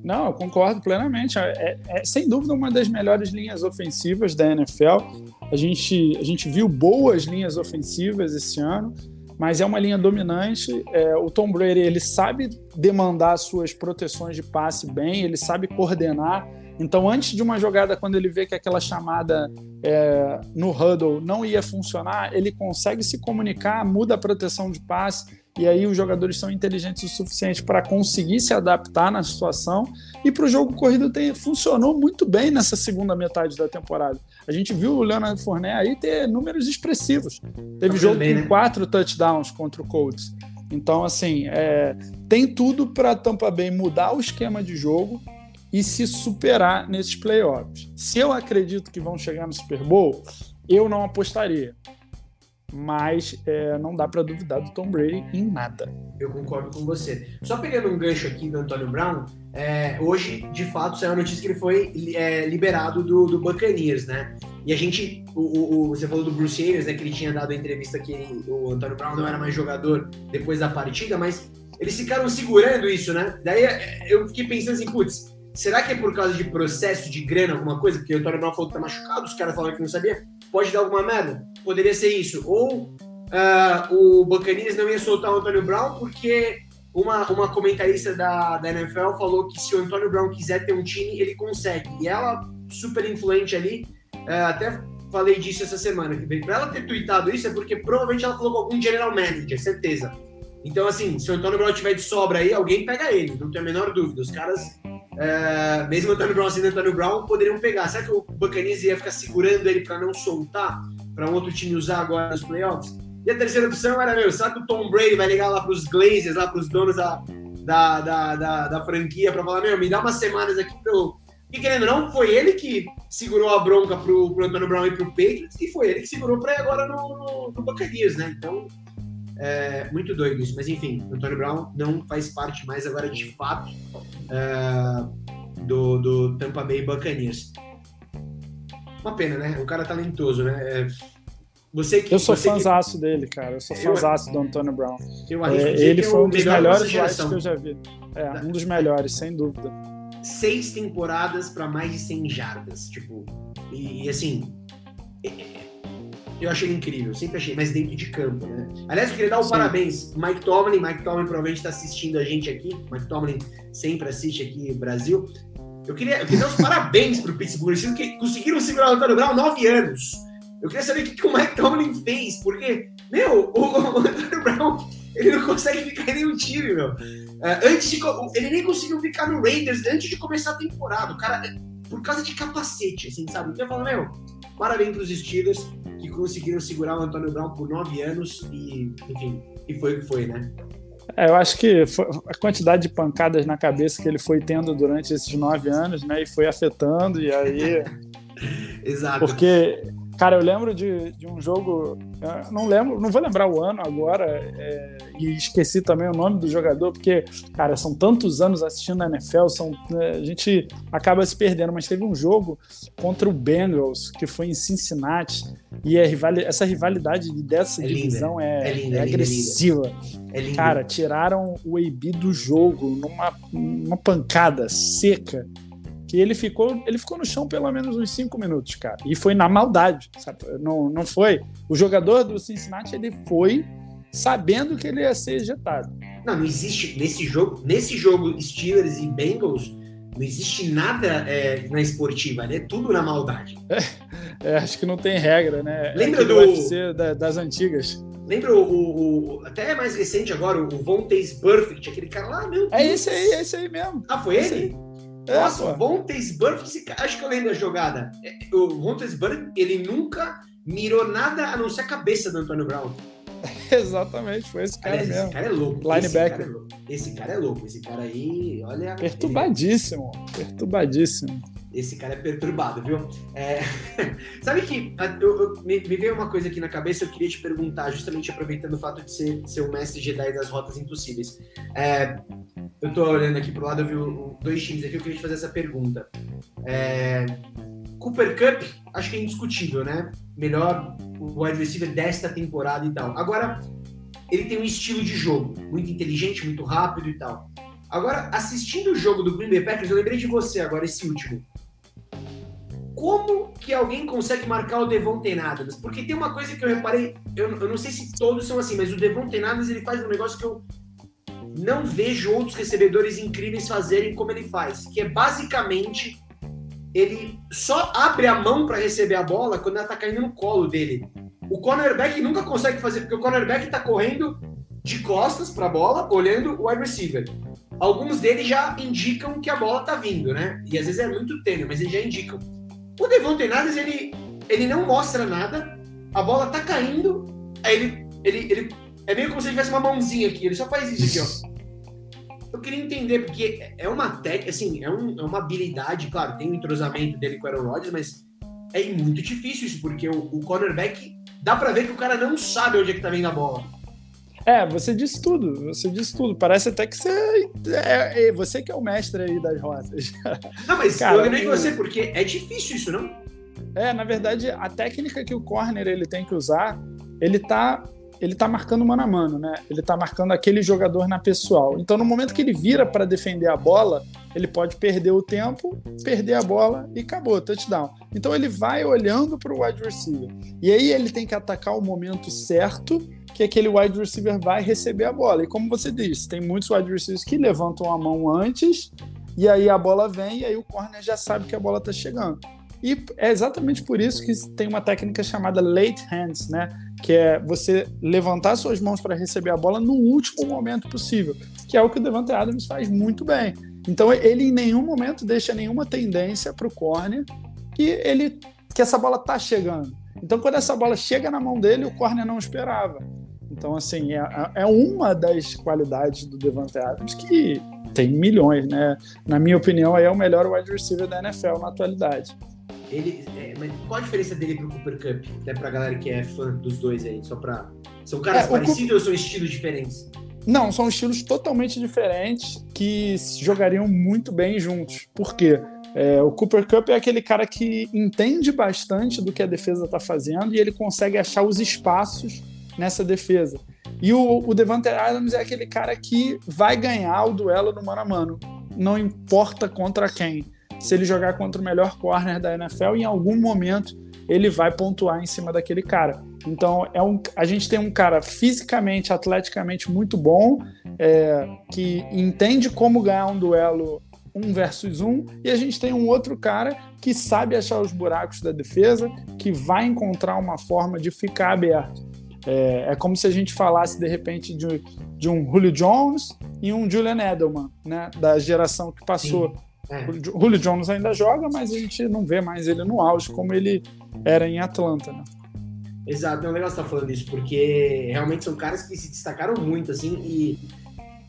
Não, eu concordo plenamente. É, é, é, sem dúvida uma das melhores linhas ofensivas da NFL. A gente, a gente viu boas linhas ofensivas esse ano mas é uma linha dominante. É, o Tom Brady ele sabe demandar suas proteções de passe bem, ele sabe coordenar. Então, antes de uma jogada, quando ele vê que aquela chamada é, no huddle não ia funcionar, ele consegue se comunicar, muda a proteção de passe e aí os jogadores são inteligentes o suficiente para conseguir se adaptar na situação. E para o jogo corrido tem, funcionou muito bem nessa segunda metade da temporada. A gente viu o Leonard Fournette aí ter números expressivos. Teve jogo bem, com né? quatro touchdowns contra o Colts. Então, assim, é, tem tudo para Tampa Bay mudar o esquema de jogo e se superar nesses playoffs. Se eu acredito que vão chegar no Super Bowl, eu não apostaria mas é, não dá para duvidar do Tom Brady em nada. Eu concordo com você. Só pegando um gancho aqui do Antônio Brown, é, hoje, de fato, saiu a notícia que ele foi é, liberado do, do Buccaneers, né? E a gente, o, o, você falou do Bruce Arians, né, que ele tinha dado a entrevista que o Antônio Brown não era mais jogador depois da partida, mas eles ficaram segurando isso, né? Daí é, eu fiquei pensando assim, putz, será que é por causa de processo de grana, alguma coisa? Porque o Antônio Brown falou que tá machucado, os caras falaram que não sabia. pode dar alguma merda? Poderia ser isso. Ou uh, o Buccaneers não ia soltar o Antônio Brown porque uma, uma comentarista da, da NFL falou que se o Antônio Brown quiser ter um time, ele consegue. E ela, super influente ali, uh, até falei disso essa semana, que para ela ter tweetado isso é porque provavelmente ela falou com algum general manager, certeza. Então, assim, se o Antônio Brown tiver de sobra aí, alguém pega ele, não tenho a menor dúvida. Os caras, é, mesmo o Antônio Brown sendo Antônio Brown, poderiam pegar. Será que o Buccaneers ia ficar segurando ele para não soltar, para um outro time usar agora nos playoffs? E a terceira opção era, meu, será que o Tom Brady vai ligar lá para os Glazers, lá para os donos da, da, da, da, da franquia, para falar, meu, me dá umas semanas aqui para eu e querendo ou não, foi ele que segurou a bronca pro, pro Antônio Brown e pro Patriots, e foi ele que segurou para agora no, no, no né? Então, é muito doido isso, mas enfim, o Antônio Brown não faz parte mais agora de fato uh, do, do Tampa Bay Buccaneers. Uma pena, né? Um cara talentoso, né? É, você que, eu sou fãzaço que... dele, cara. Eu sou fãzaço do Antônio Brown. É, ele é foi um dos melhores writes que eu já vi. É, um dos melhores, sem dúvida. Seis temporadas para mais de 100 jardas. Tipo, e, e assim, eu achei incrível, sempre achei, mas dentro de campo, né? Aliás, eu queria dar os um parabéns, Mike Tomlin, Mike Tomlin provavelmente está assistindo a gente aqui, Mike Tomlin sempre assiste aqui no Brasil. Eu queria, eu queria dar os parabéns pro Pittsburgh, eles que conseguiram segurar o Antônio Brown nove anos. Eu queria saber o que, que o Mike Tomlin fez, porque, meu, o, o Antônio Brown, ele não consegue ficar em nenhum time, meu. Uh, antes de, ele nem conseguiu ficar no Raiders antes de começar a temporada. O cara, por causa de capacete, assim, sabe? Então eu falo, meu, parabéns pros Steelers que conseguiram segurar o Antônio Brown por nove anos e, enfim, e foi o que foi, né? É, eu acho que a quantidade de pancadas na cabeça que ele foi tendo durante esses nove anos, né, e foi afetando, e aí. Exato. Porque Cara, eu lembro de, de um jogo, não lembro, não vou lembrar o ano agora, é, e esqueci também o nome do jogador, porque, cara, são tantos anos assistindo a NFL, são, né, a gente acaba se perdendo, mas teve um jogo contra o Bengals, que foi em Cincinnati, e rivali essa rivalidade dessa é divisão é, é, linda, é, é agressiva. É cara, tiraram o AB do jogo numa, numa pancada seca que ele ficou, ele ficou no chão pelo menos uns cinco minutos, cara. E foi na maldade, sabe? Não, não foi. O jogador do Cincinnati, ele foi sabendo que ele ia ser ejetado. Não, não existe nesse jogo, nesse jogo Steelers e Bengals, não existe nada é, na esportiva, é tudo na maldade. É, é, acho que não tem regra, né? É Lembra do UFC da, das antigas. Lembra o, o, o, até mais recente agora, o Vontaze Burfict, aquele cara lá, meu é Deus. É esse aí, é esse aí mesmo. Ah, foi esse ele? Aí. É, Nossa, o Vontesburg, acho que eu lembro da jogada. É, o Vontesburg, ele nunca mirou nada a não ser a cabeça do Antônio Brown. Exatamente, foi esse cara mesmo. Esse cara é louco. Linebacker. Esse cara é louco. Esse cara, aí, olha. Perturbadíssimo. Ele... Perturbadíssimo. Esse cara é perturbado, viu? É... Sabe que eu, eu, me, me, veio uma coisa aqui na cabeça, eu queria te perguntar, justamente aproveitando o fato de ser, ser o mestre Jedi das rotas impossíveis. É... Eu tô olhando aqui pro lado, eu vi dois times aqui, eu queria te fazer essa pergunta. É... Cooper Cup, acho que é indiscutível, né? Melhor wide receiver desta temporada e tal. Agora, ele tem um estilo de jogo muito inteligente, muito rápido e tal. Agora, assistindo o jogo do Green Bay Packers, eu lembrei de você agora, esse último como que alguém consegue marcar o Devontae Adams? Porque tem uma coisa que eu reparei, eu, eu não sei se todos são assim, mas o Devontae Adams ele faz um negócio que eu não vejo outros recebedores incríveis fazerem como ele faz, que é basicamente ele só abre a mão para receber a bola quando ela tá caindo no colo dele. O cornerback nunca consegue fazer, porque o cornerback tá correndo de costas para a bola, olhando o wide receiver. Alguns deles já indicam que a bola tá vindo, né? E às vezes é muito tênue, mas eles já indicam. O Devontae Adams, ele, ele não mostra nada, a bola tá caindo, aí ele, ele, ele é meio como se ele tivesse uma mãozinha aqui, ele só faz isso aqui, ó. Eu queria entender, porque é uma técnica, assim, é, um, é uma habilidade, claro, tem o um entrosamento dele com o Aaron Rodgers, mas é muito difícil isso, porque o, o cornerback, dá pra ver que o cara não sabe onde é que tá vindo a bola. É, você disse tudo, você disse tudo. Parece até que você é, é você que é o mestre aí das rotas. Não, mas Cara, eu lembrei de você, porque é difícil isso, não? É, na verdade, a técnica que o corner ele tem que usar, ele tá ele tá marcando mano a mano, né? Ele tá marcando aquele jogador na pessoal. Então, no momento que ele vira para defender a bola, ele pode perder o tempo, perder a bola e acabou, touchdown. Então, ele vai olhando para o wide receiver. E aí ele tem que atacar o momento certo que aquele wide receiver vai receber a bola. E como você disse, tem muitos wide receivers que levantam a mão antes e aí a bola vem e aí o corner já sabe que a bola está chegando. E é exatamente por isso que tem uma técnica chamada late hands, né? Que é você levantar suas mãos para receber a bola no último momento possível, que é o que o Devante Adams faz muito bem. Então ele em nenhum momento deixa nenhuma tendência para o corner que ele que essa bola tá chegando. Então quando essa bola chega na mão dele, o corner não esperava. Então assim é, é uma das qualidades do Devante Adams que tem milhões, né? Na minha opinião, é o melhor wide receiver da NFL na atualidade. Ele, é, mas qual a diferença dele pro Cooper Cup? Até pra galera que é fã dos dois aí, só pra. São caras é, parecidos Cooper... ou são estilos diferentes? Não, são estilos totalmente diferentes que jogariam muito bem juntos. Por quê? É, o Cooper Cup é aquele cara que entende bastante do que a defesa está fazendo e ele consegue achar os espaços nessa defesa. E o, o Devante Adams é aquele cara que vai ganhar o duelo no mano a mano, não importa contra quem se ele jogar contra o melhor corner da NFL, em algum momento ele vai pontuar em cima daquele cara. Então, é um, a gente tem um cara fisicamente, atleticamente muito bom, é, que entende como ganhar um duelo um versus um, e a gente tem um outro cara que sabe achar os buracos da defesa, que vai encontrar uma forma de ficar aberto. É, é como se a gente falasse, de repente, de, de um Julio Jones e um Julian Edelman, né, da geração que passou. Sim é. O Julio Jones ainda joga, mas a gente não vê mais ele no auge como ele era em Atlanta, né? Exato, é legal você estar falando isso, porque realmente são caras que se destacaram muito, assim, e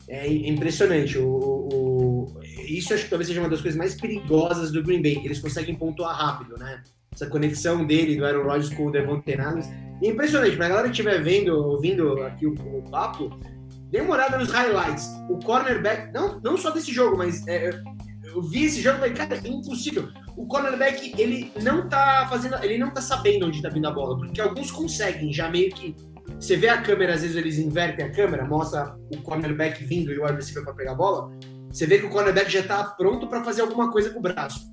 é impressionante. O, o, isso acho que talvez seja uma das coisas mais perigosas do Green Bay, eles conseguem pontuar rápido, né? Essa conexão dele, do Aaron Rodgers com o Devontae Adams. É impressionante, pra galera que estiver vendo, ouvindo aqui o, o papo, dê uma olhada nos highlights. O cornerback, não, não só desse jogo, mas é, eu vi esse jogo e falei, cara, é impossível. O cornerback, ele não tá fazendo, ele não tá sabendo onde tá vindo a bola, porque alguns conseguem já meio que. Você vê a câmera, às vezes eles invertem a câmera, mostra o cornerback vindo e o wide receiver para pegar a bola. Você vê que o cornerback já tá pronto para fazer alguma coisa com o braço.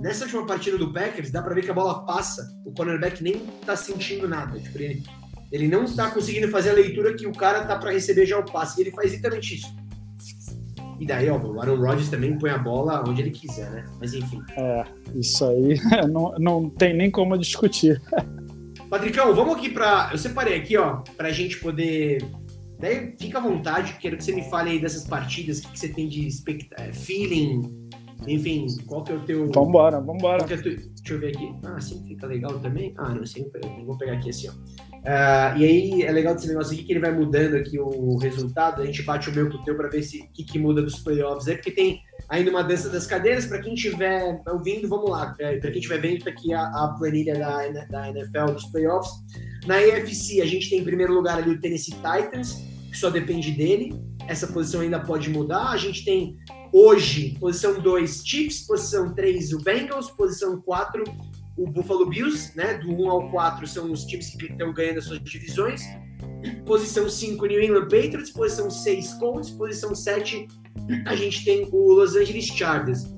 Nessa última partida do Packers, dá para ver que a bola passa, o cornerback nem tá sentindo nada. Tipo, ele, ele não tá conseguindo fazer a leitura que o cara tá para receber já o passe. E ele faz exatamente isso. E daí, ó, o Aaron Rodgers também põe a bola onde ele quiser, né? Mas enfim. É, isso aí não, não tem nem como discutir. Patricão, vamos aqui para. Eu separei aqui, ó, pra gente poder. Daí fica à vontade, quero que você me fale aí dessas partidas, o que, que você tem de expect... É, feeling, enfim, qual que é o teu. Vambora, vambora. É Deixa eu ver aqui. Ah, assim fica legal também? Ah, não, assim, vou pegar aqui assim, ó. Uh, e aí é legal desse negócio aqui que ele vai mudando aqui o resultado. A gente bate o meu com o teu para ver se que, que, muda dos playoffs aí, porque tem ainda uma dança das cadeiras. Para quem estiver ouvindo, vamos lá. Para quem estiver vendo, tá aqui a, a, planilha da, da NFL dos playoffs. Na AFC, a gente tem em primeiro lugar ali o Tennessee Titans, que só depende dele. Essa posição ainda pode mudar. A gente tem hoje, posição 2, Chiefs, posição 3, o Bengals, posição 4, o Buffalo Bills, né? Do 1 ao 4 são os times que estão ganhando as suas divisões. Posição 5, New England Patriots. Posição 6, Colts. Posição 7, a gente tem o Los Angeles Chargers.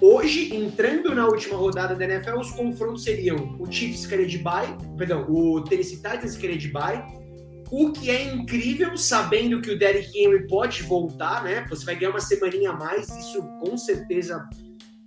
Hoje, entrando na última rodada da NFL, os confrontos seriam o Chiefs querer de bye, perdão, o Tennessee Titans querer de bye, o que é incrível, sabendo que o Derrick Henry pode voltar, né? Você vai ganhar uma semaninha a mais, isso com certeza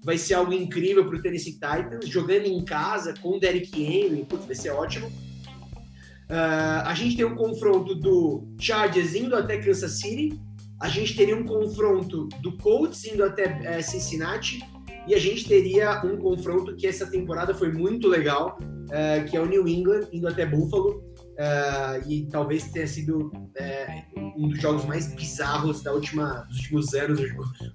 vai ser algo incrível para o Tennessee Titans, jogando em casa com o Derrick Henry, putz, vai ser ótimo. Uh, a gente tem um confronto do Chargers indo até Kansas City, a gente teria um confronto do Colts indo até é, Cincinnati, e a gente teria um confronto que essa temporada foi muito legal, uh, que é o New England indo até Buffalo. Uh, e talvez tenha sido é, um dos jogos mais bizarros da última, dos últimos anos.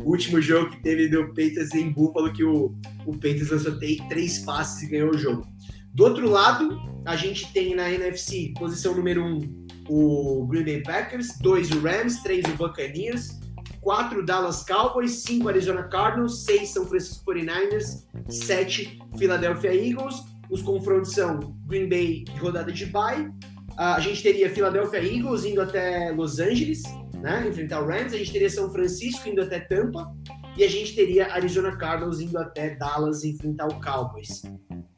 O último jogo que teve do Patriots em Buffalo, que o, o Patriots lançou três passes e ganhou o jogo. Do outro lado, a gente tem na NFC, posição número 1, um, o Green Bay Packers, 2 o Rams, 3 o Buccaneers, 4 Dallas Cowboys, 5 Arizona Cardinals, 6 São Francisco 49ers, 7 Philadelphia Eagles. Os confrontos são Green Bay de rodada de bye, a gente teria Philadelphia Eagles indo até Los Angeles, né? Enfrentar o Rams. A gente teria São Francisco indo até Tampa. E a gente teria Arizona Cardinals indo até Dallas enfrentar o Cowboys.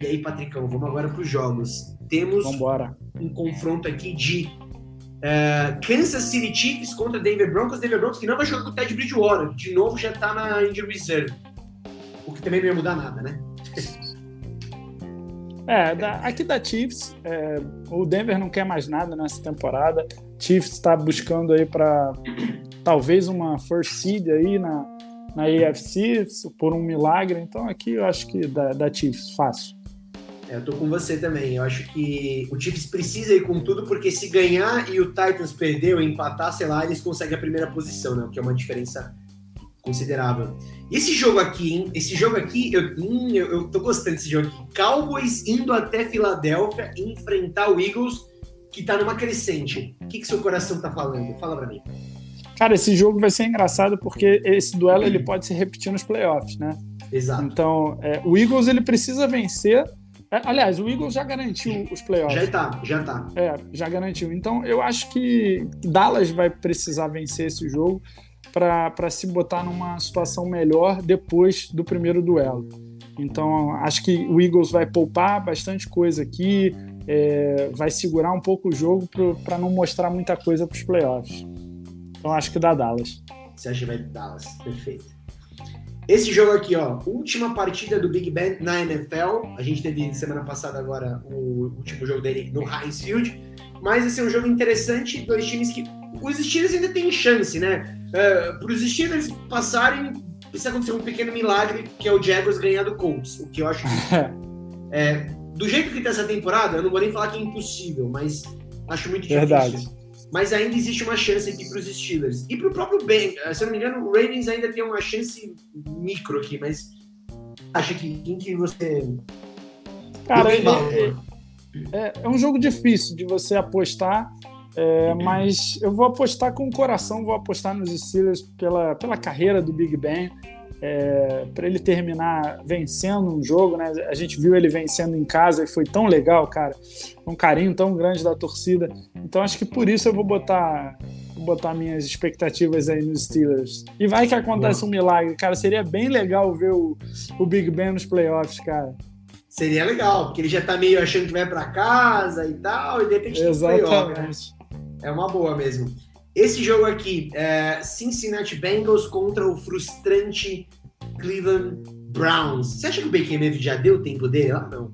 E aí, Patricão, vamos agora para os jogos. Temos Vambora. um confronto aqui de uh, Kansas City Chiefs contra Denver Broncos. Denver Broncos que não vai jogar com o Ted Bridgewater. De novo, já está na injury reserve. O que também não ia mudar nada, né? É, da, aqui da Chiefs, é, o Denver não quer mais nada nessa temporada. Chiefs está buscando aí para talvez uma first seed aí na, na AFC por um milagre. Então aqui eu acho que da, da Chiefs, fácil. É, eu tô com você também. Eu acho que o Chiefs precisa ir com tudo, porque se ganhar e o Titans perder ou empatar, sei lá, eles conseguem a primeira posição, né? O que é uma diferença considerável. Esse jogo aqui, hein? Esse jogo aqui, eu, hum, eu, eu tô gostando desse jogo aqui. Cowboys indo até Filadélfia enfrentar o Eagles, que tá numa crescente. O que, que seu coração tá falando? Fala pra mim. Cara, esse jogo vai ser engraçado porque esse duelo ele pode se repetir nos playoffs, né? Exato. Então, é, o Eagles ele precisa vencer. É, aliás, o Eagles já garantiu os playoffs. Já tá, já tá. É, já garantiu. Então, eu acho que Dallas vai precisar vencer esse jogo para se botar numa situação melhor depois do primeiro duelo. Então, acho que o Eagles vai poupar bastante coisa aqui, é, vai segurar um pouco o jogo para não mostrar muita coisa para os playoffs. Então, acho que dá Dallas. Você acha que vai Dallas? Perfeito. Esse jogo aqui, ó, última partida do Big Ben na NFL. A gente teve semana passada agora o último jogo dele no Heinz Field. Mas esse é um jogo interessante, dois times que. Os Steelers ainda têm chance, né? Uh, Para os Steelers passarem, precisa acontecer um pequeno milagre, que é o Jaguars ganhar do Colts. O que eu acho que. é, do jeito que tá essa temporada, eu não vou nem falar que é impossível, mas acho muito difícil. Verdade. Mas ainda existe uma chance aqui para os Steelers. E para o próprio Ben, se eu não me engano, o Ravens ainda tem uma chance micro aqui, mas acha que quem que você. Cara, é, é, é, um jogo difícil de você apostar, é, mas eu vou apostar com o coração, vou apostar nos Steelers pela, pela carreira do Big Ben é, para ele terminar vencendo um jogo, né? A gente viu ele vencendo em casa e foi tão legal, cara. Um carinho tão grande da torcida. Então acho que por isso eu vou botar vou botar minhas expectativas aí nos Steelers. E vai que acontece um milagre, cara. Seria bem legal ver o, o Big Ben nos playoffs, cara. Seria legal, porque ele já tá meio achando que vai para casa e tal, e de repente Exatamente. playoff, né? É uma boa mesmo. Esse jogo aqui, é Cincinnati Bengals contra o frustrante Cleveland Browns. Você acha que o Baker Mayfield já deu tempo dele lá? Não.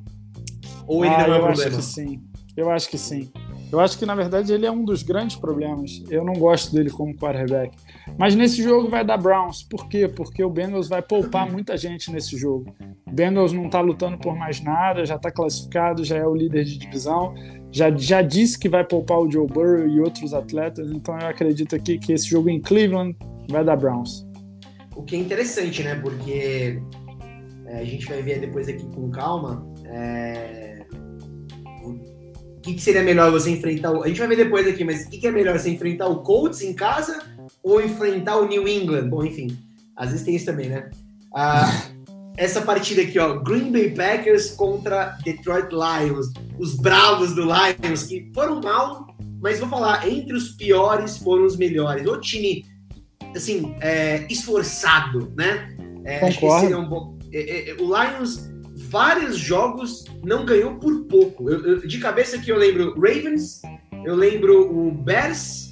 Ou ele ah, não é eu problema? acho que sim. Eu acho que sim. Eu acho que, na verdade, ele é um dos grandes problemas. Eu não gosto dele como quarterback. Mas nesse jogo vai dar Browns. Por quê? Porque o Bengals vai poupar muita gente nesse jogo. Bengals não está lutando por mais nada, já está classificado, já é o líder de divisão. Já, já disse que vai poupar o Joe Burrow e outros atletas. Então eu acredito aqui que esse jogo em Cleveland vai dar Browns. O que é interessante, né? Porque é, a gente vai ver depois aqui com calma. É o que, que, seria melhor você enfrentar? O... A gente vai ver depois aqui, mas o que, que, é melhor você enfrentar o Colts em casa ou enfrentar o New England? Bom, enfim, às vezes tem isso também, né? Ah, essa partida aqui, ó, Green Bay Packers contra Detroit Lions, os bravos do Lions que foram mal, mas vou falar, entre os piores foram os melhores. O time, assim, é, esforçado, né? É, acho que seria um bom. É, é, o Lions vários jogos não ganhou por pouco. Eu, eu, de cabeça que eu lembro Ravens, eu lembro o Bears,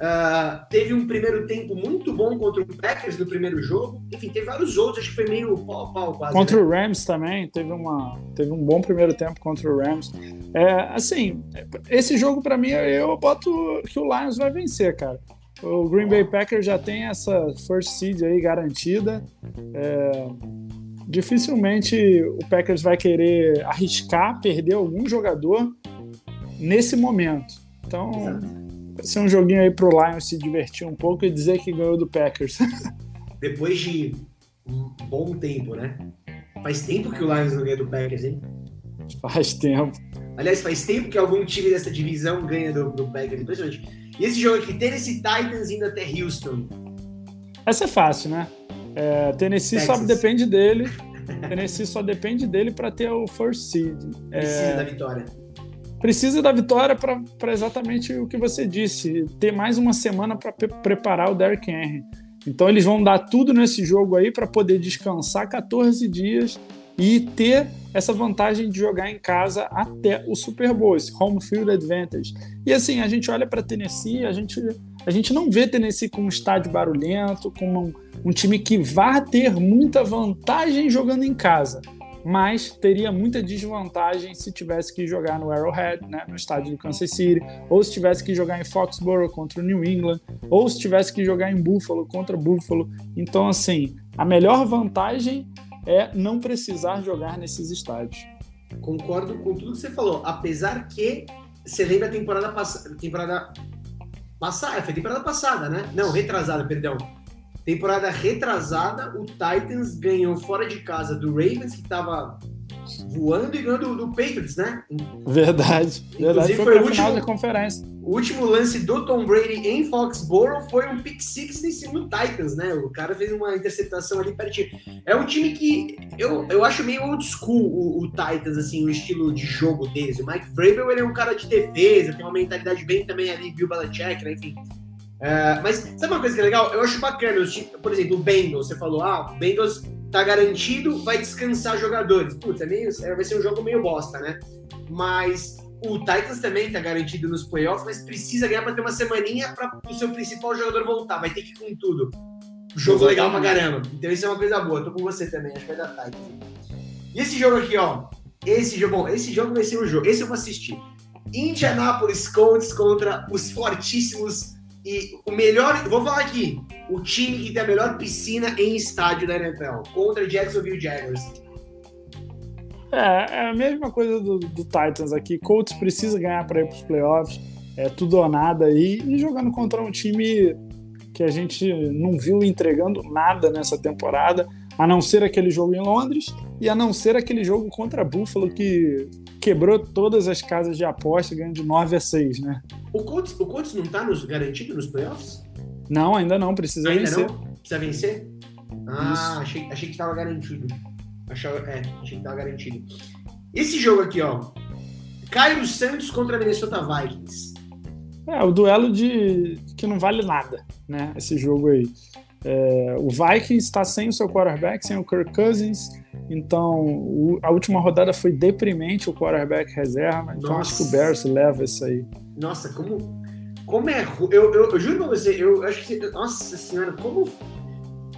uh, teve um primeiro tempo muito bom contra o Packers no primeiro jogo. Enfim, teve vários outros, acho que foi meio pau pau quase. Contra né? o Rams também, teve, uma, teve um bom primeiro tempo contra o Rams. É, assim, esse jogo para mim, eu boto que o Lions vai vencer, cara. O Green Bay Packers já tem essa first seed aí garantida. É, dificilmente o Packers vai querer arriscar perder algum jogador nesse momento. Então, vai ser um joguinho aí pro Lions se divertir um pouco e dizer que ganhou do Packers. Depois de um bom tempo, né? Faz tempo que o Lions não ganha do Packers, hein? Faz tempo. Aliás, faz tempo que algum time dessa divisão ganha do, do Packers. Impressionante. E esse jogo aqui, Tennessee Titans indo até Houston. Essa é fácil, né? É, Tennessee Texas. só depende dele. Tennessee só depende dele para ter o first seed. Precisa é, da vitória. Precisa da vitória para exatamente o que você disse, ter mais uma semana para preparar o Derrick Henry. Então eles vão dar tudo nesse jogo aí para poder descansar 14 dias e ter essa vantagem de jogar em casa até o Super Bowl, esse home field advantage. E assim, a gente olha para Tennessee, a gente, a gente não vê Tennessee com um estádio barulhento, com um, um time que vá ter muita vantagem jogando em casa mas teria muita desvantagem se tivesse que jogar no Arrowhead, né, no estádio do Kansas City, ou se tivesse que jogar em Foxborough contra o New England, ou se tivesse que jogar em Buffalo contra Buffalo. Então, assim, a melhor vantagem é não precisar jogar nesses estádios. Concordo com tudo que você falou, apesar que você lembra a temporada passada, temporada passada, foi temporada passada, né? Não, retrasada, perdão Temporada retrasada, o Titans ganhou fora de casa do Ravens, que estava voando e ganhando do, do Patriots, né? Verdade. Verdade. Foi, foi o último, da conferência. O último lance do Tom Brady em Foxborough foi um pick six em cima do Titans, né? O cara fez uma interceptação ali pertinho. É um time que eu, eu acho meio old school o, o Titans, assim, o estilo de jogo deles. O Mike Vrabel, ele é um cara de defesa, tem uma mentalidade bem também ali, Bill Belichick, né? Enfim, é, mas sabe uma coisa que é legal? Eu acho bacana, por exemplo, o Bengals, você falou, ah, o Bengals tá garantido, vai descansar jogadores. Putz, é meio, é, vai ser um jogo meio bosta, né? Mas o Titans também tá garantido nos playoffs, mas precisa ganhar para ter uma semaninha para o seu principal jogador voltar, vai ter que ir com tudo. Jogo legal pra caramba. Então isso é uma coisa boa, tô com você também, acho que vai dar Titans. E esse jogo aqui, ó, esse jogo, bom, esse jogo vai ser o jogo, esse eu vou assistir. Indianapolis Colts contra os fortíssimos e o melhor, vou falar aqui, o time que tem a melhor piscina em estádio da NFL, contra Jacksonville Jaguars. É, é a mesma coisa do, do Titans aqui. Colts precisa ganhar para ir para os playoffs, é tudo ou nada aí, e jogando contra um time que a gente não viu entregando nada nessa temporada, a não ser aquele jogo em Londres e a não ser aquele jogo contra Buffalo que quebrou todas as casas de aposta, ganhando de 9 a 6, né? O Colts, o Colts não está nos, garantido nos playoffs? Não, ainda não, precisa ainda vencer. Não? Precisa vencer? Ah, achei, achei que estava garantido. Achava, é, achei que estava garantido. Esse jogo aqui, ó. Cairo Santos contra Minnesota Vikings. É, o duelo de que não vale nada, né? Esse jogo aí. É, o Vikings está sem o seu quarterback, sem o Kirk Cousins. Então, o, a última rodada foi deprimente o quarterback reserva. Então, Nossa. acho que o Bears leva isso aí. Nossa, como, como é. Eu, eu, eu juro pra você, eu acho que. Nossa senhora, como,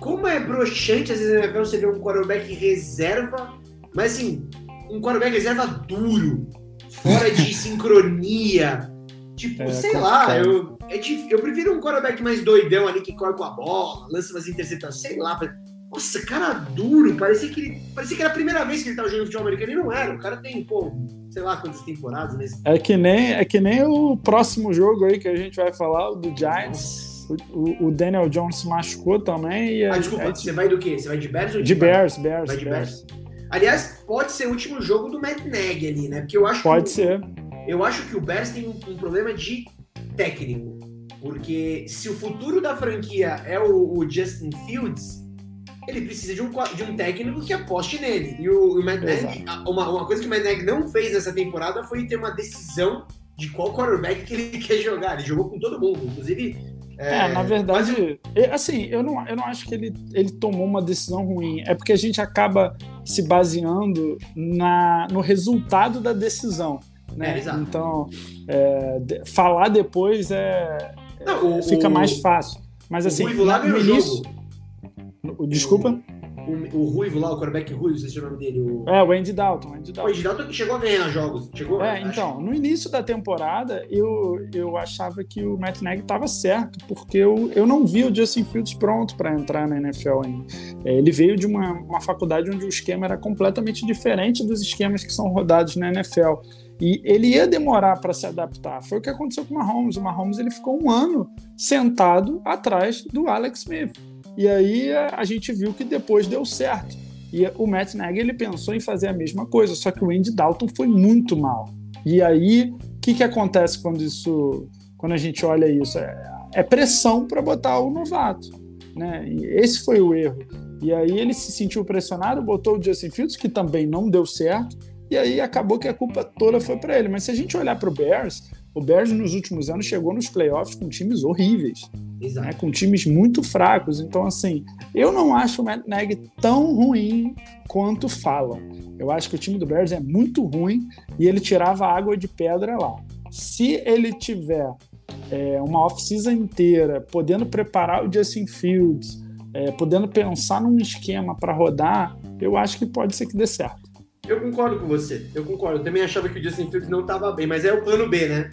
como é broxante às vezes você ver um quarterback reserva, mas assim, um quarterback reserva duro, fora de sincronia. Tipo, é, sei lá, eu, é, eu prefiro um quarterback mais doidão ali que corre com a bola, lança umas interceptações, sei lá. Nossa, cara duro, parecia que, ele, parecia que era a primeira vez que ele tava jogando futebol americano e não era. O cara tem, pô, sei lá quantas temporadas nesse. É que nem, é que nem o próximo jogo aí que a gente vai falar, o do Giants. O, o, Daniel Jones se machucou também. Ah, desculpa, aí, você vai do quê? Você vai de Bears ou de, de Bears? Bears, vai de Bears. Bears. Aliás, pode ser o último jogo do Matt Nagy ali, né? Porque eu acho Pode que, ser. Eu acho que o Bears tem um, um, problema de técnico. Porque se o futuro da franquia é o, o Justin Fields, ele precisa de um, de um técnico que aposte nele. E o, o Matt Nagy, uma, uma coisa que o Matt Nagy não fez nessa temporada foi ter uma decisão de qual quarterback que ele quer jogar. Ele jogou com todo mundo, inclusive. É, é na verdade, mas... assim, eu não, eu não acho que ele, ele tomou uma decisão ruim. É porque a gente acaba se baseando na, no resultado da decisão. Né? É, então, é, de, falar depois é, não, o, fica mais fácil. Mas assim, no início, Desculpa? O, o, Ruivo lá, o quarterback Ruivo, sei se é o nome dele. O... É, o Andy Dalton. O Andy Dalton, o Andy Dalton que chegou a ganhar jogos. Chegou, é, então, no início da temporada, eu, eu achava que o Matt Nagy estava certo, porque eu, eu não vi o Justin Fields pronto para entrar na NFL ainda. É, ele veio de uma, uma faculdade onde o esquema era completamente diferente dos esquemas que são rodados na NFL. E ele ia demorar para se adaptar. Foi o que aconteceu com o Mahomes. O Mahomes ele ficou um ano sentado atrás do Alex Smith. E aí a gente viu que depois deu certo. E o Matt Nagy ele pensou em fazer a mesma coisa, só que o Andy Dalton foi muito mal. E aí, o que, que acontece quando isso, quando a gente olha isso? É, é pressão para botar o novato. Né? E esse foi o erro. E aí ele se sentiu pressionado, botou o Justin Fields, que também não deu certo. e aí acabou que a culpa toda foi para ele. Mas se a gente olhar para o Bears, o Bears nos últimos anos chegou nos playoffs com times horríveis, né, com times muito fracos. Então, assim, eu não acho o Matt Nagy tão ruim quanto falam. Eu acho que o time do Bears é muito ruim e ele tirava água de pedra lá. Se ele tiver é, uma off-season inteira, podendo preparar o Justin Fields, é, podendo pensar num esquema para rodar, eu acho que pode ser que dê certo. Eu concordo com você, eu concordo. Eu também achava que o Justin Fields não estava bem, mas é o plano B, né?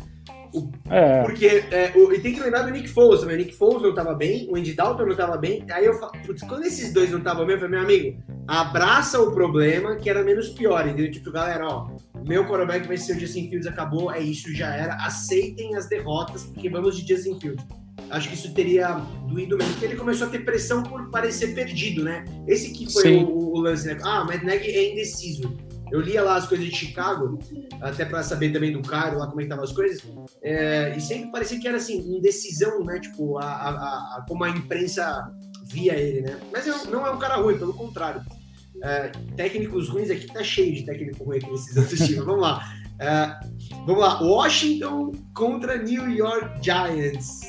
O, é. Porque, é, o, e tem que lembrar do Nick Foles também. O Nick Foles não estava bem, o Andy Dalton não estava bem. Aí eu falo, putz, quando esses dois não estavam bem, eu falei, meu amigo, abraça o problema que era menos pior, entendeu? Tipo, galera, ó, meu quarterback vai ser o Justin Fields, acabou, é isso, já era. Aceitem as derrotas, porque vamos de Justin Fields. Acho que isso teria doído mesmo, porque ele começou a ter pressão por parecer perdido, né? Esse que foi o, o, lance, né? Ah, o Matt Nagy é indeciso. Eu lia lá as coisas de Chicago, até para saber também do Cairo, lá como é estavam as coisas, é, e sempre parecia que era assim, indecisão, né? Tipo, a, a, a, como a imprensa via ele, né? Mas não é um cara ruim, pelo contrário. É, técnicos ruins aqui tá cheio de técnico ruim aqui nesses outros times. Vamos lá. É, vamos lá. Washington contra New York Giants.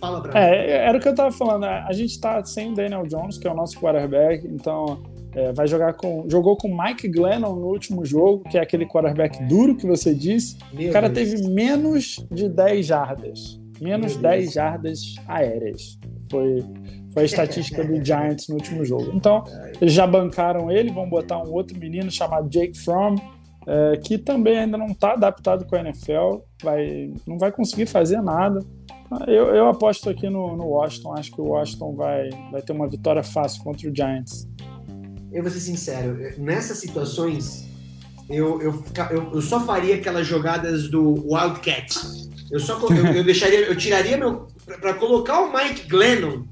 Fala pra é, mim. Era o que eu tava falando. Né? A gente tá sem o Daniel Jones, que é o nosso quarterback, então é, vai jogar com. Jogou com Mike Glennon no último jogo, que é aquele quarterback duro que você disse. Meu o cara Deus. teve menos de 10 jardas. Menos Meu 10 Deus. jardas aéreas. Foi, foi a estatística do Giants no último jogo. Então, eles já bancaram ele, vão botar um outro menino chamado Jake Fromm, é, que também ainda não está adaptado com a NFL, vai, não vai conseguir fazer nada. Eu, eu aposto aqui no, no Washington, acho que o Washington vai, vai ter uma vitória fácil contra o Giants eu vou ser sincero, nessas situações, eu, eu, eu, só faria aquelas jogadas do Wildcat. Eu só eu, eu deixaria, eu tiraria meu. para colocar o Mike Glennon,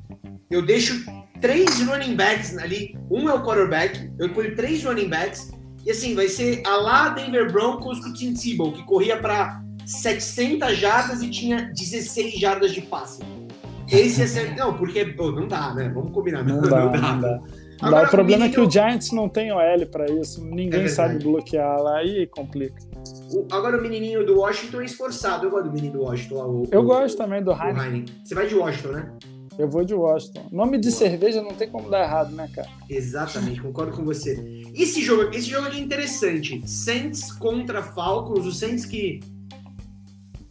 eu deixo três running backs ali. Um é o quarterback, eu ponho três running backs. E assim, vai ser a lá Denver Broncos com o Tim Tebow, que corria para 700 jardas e tinha 16 jardas de passe. Esse ia ser. Não, porque. Oh, não dá, né? Vamos combinar. Não, não dá. Não dá. Não dá. Agora, o problema é que o Giants não tem OL para isso, ninguém é sabe bloquear lá e complica. O, agora o menininho do Washington é esforçado. Eu gosto do menino do Washington. O, eu o, gosto também do Heine. Você vai de Washington, né? Eu vou de Washington. Nome de Boa. cerveja não tem como dar errado, né, cara? Exatamente, concordo com você. Esse jogo, esse jogo aqui é interessante. Saints contra Falcons. O Saints que.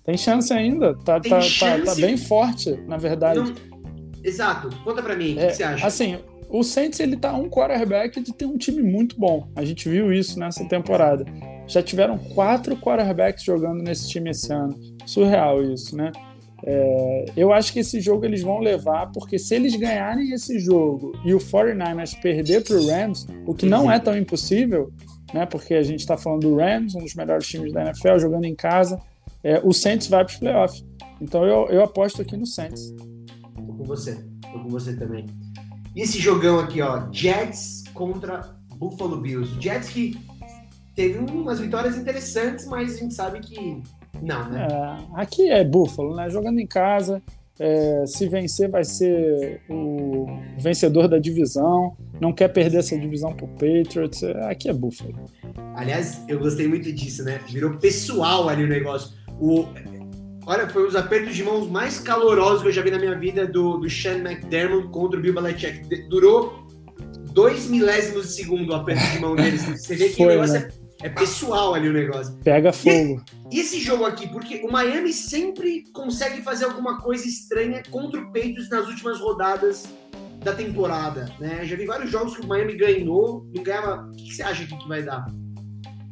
Tem chance ainda. Tá, tá, chance... tá, tá, bem forte, na verdade. Não... Exato. Conta pra mim, o é, que você acha? Assim, o Saints ele tá um quarterback de ter um time muito bom. A gente viu isso nessa temporada. Já tiveram quatro quarterbacks jogando nesse time esse ano. Surreal isso, né? É, eu acho que esse jogo eles vão levar, porque se eles ganharem esse jogo e o 49ers perder para o Rams, o que não é tão impossível, né? Porque a gente está falando do Rams, um dos melhores times da NFL, jogando em casa, é, o Saints vai para os playoffs. Então eu, eu aposto aqui no Saints. Tô com você, tô com você também. E esse jogão aqui, ó, Jets contra Buffalo Bills. Jets que teve umas vitórias interessantes, mas a gente sabe que não, né? É, aqui é Buffalo, né? Jogando em casa, é, se vencer vai ser o vencedor da divisão. Não quer perder essa divisão pro Patriots. Aqui é Buffalo. Aliás, eu gostei muito disso, né? Virou pessoal ali o negócio. O, Olha, foi um dos apertos de mãos mais calorosos que eu já vi na minha vida do, do Sean McDermott contra o Bill Belichick. Durou dois milésimos de segundo o aperto de mão deles. Você vê que foi, o negócio né? é, é, pessoal ali o negócio. Pega fogo. E, esse jogo aqui, porque o Miami sempre consegue fazer alguma coisa estranha contra o Patriots nas últimas rodadas da temporada, né? Já vi vários jogos que o Miami ganhou, não ganhava. O que você acha que vai dar?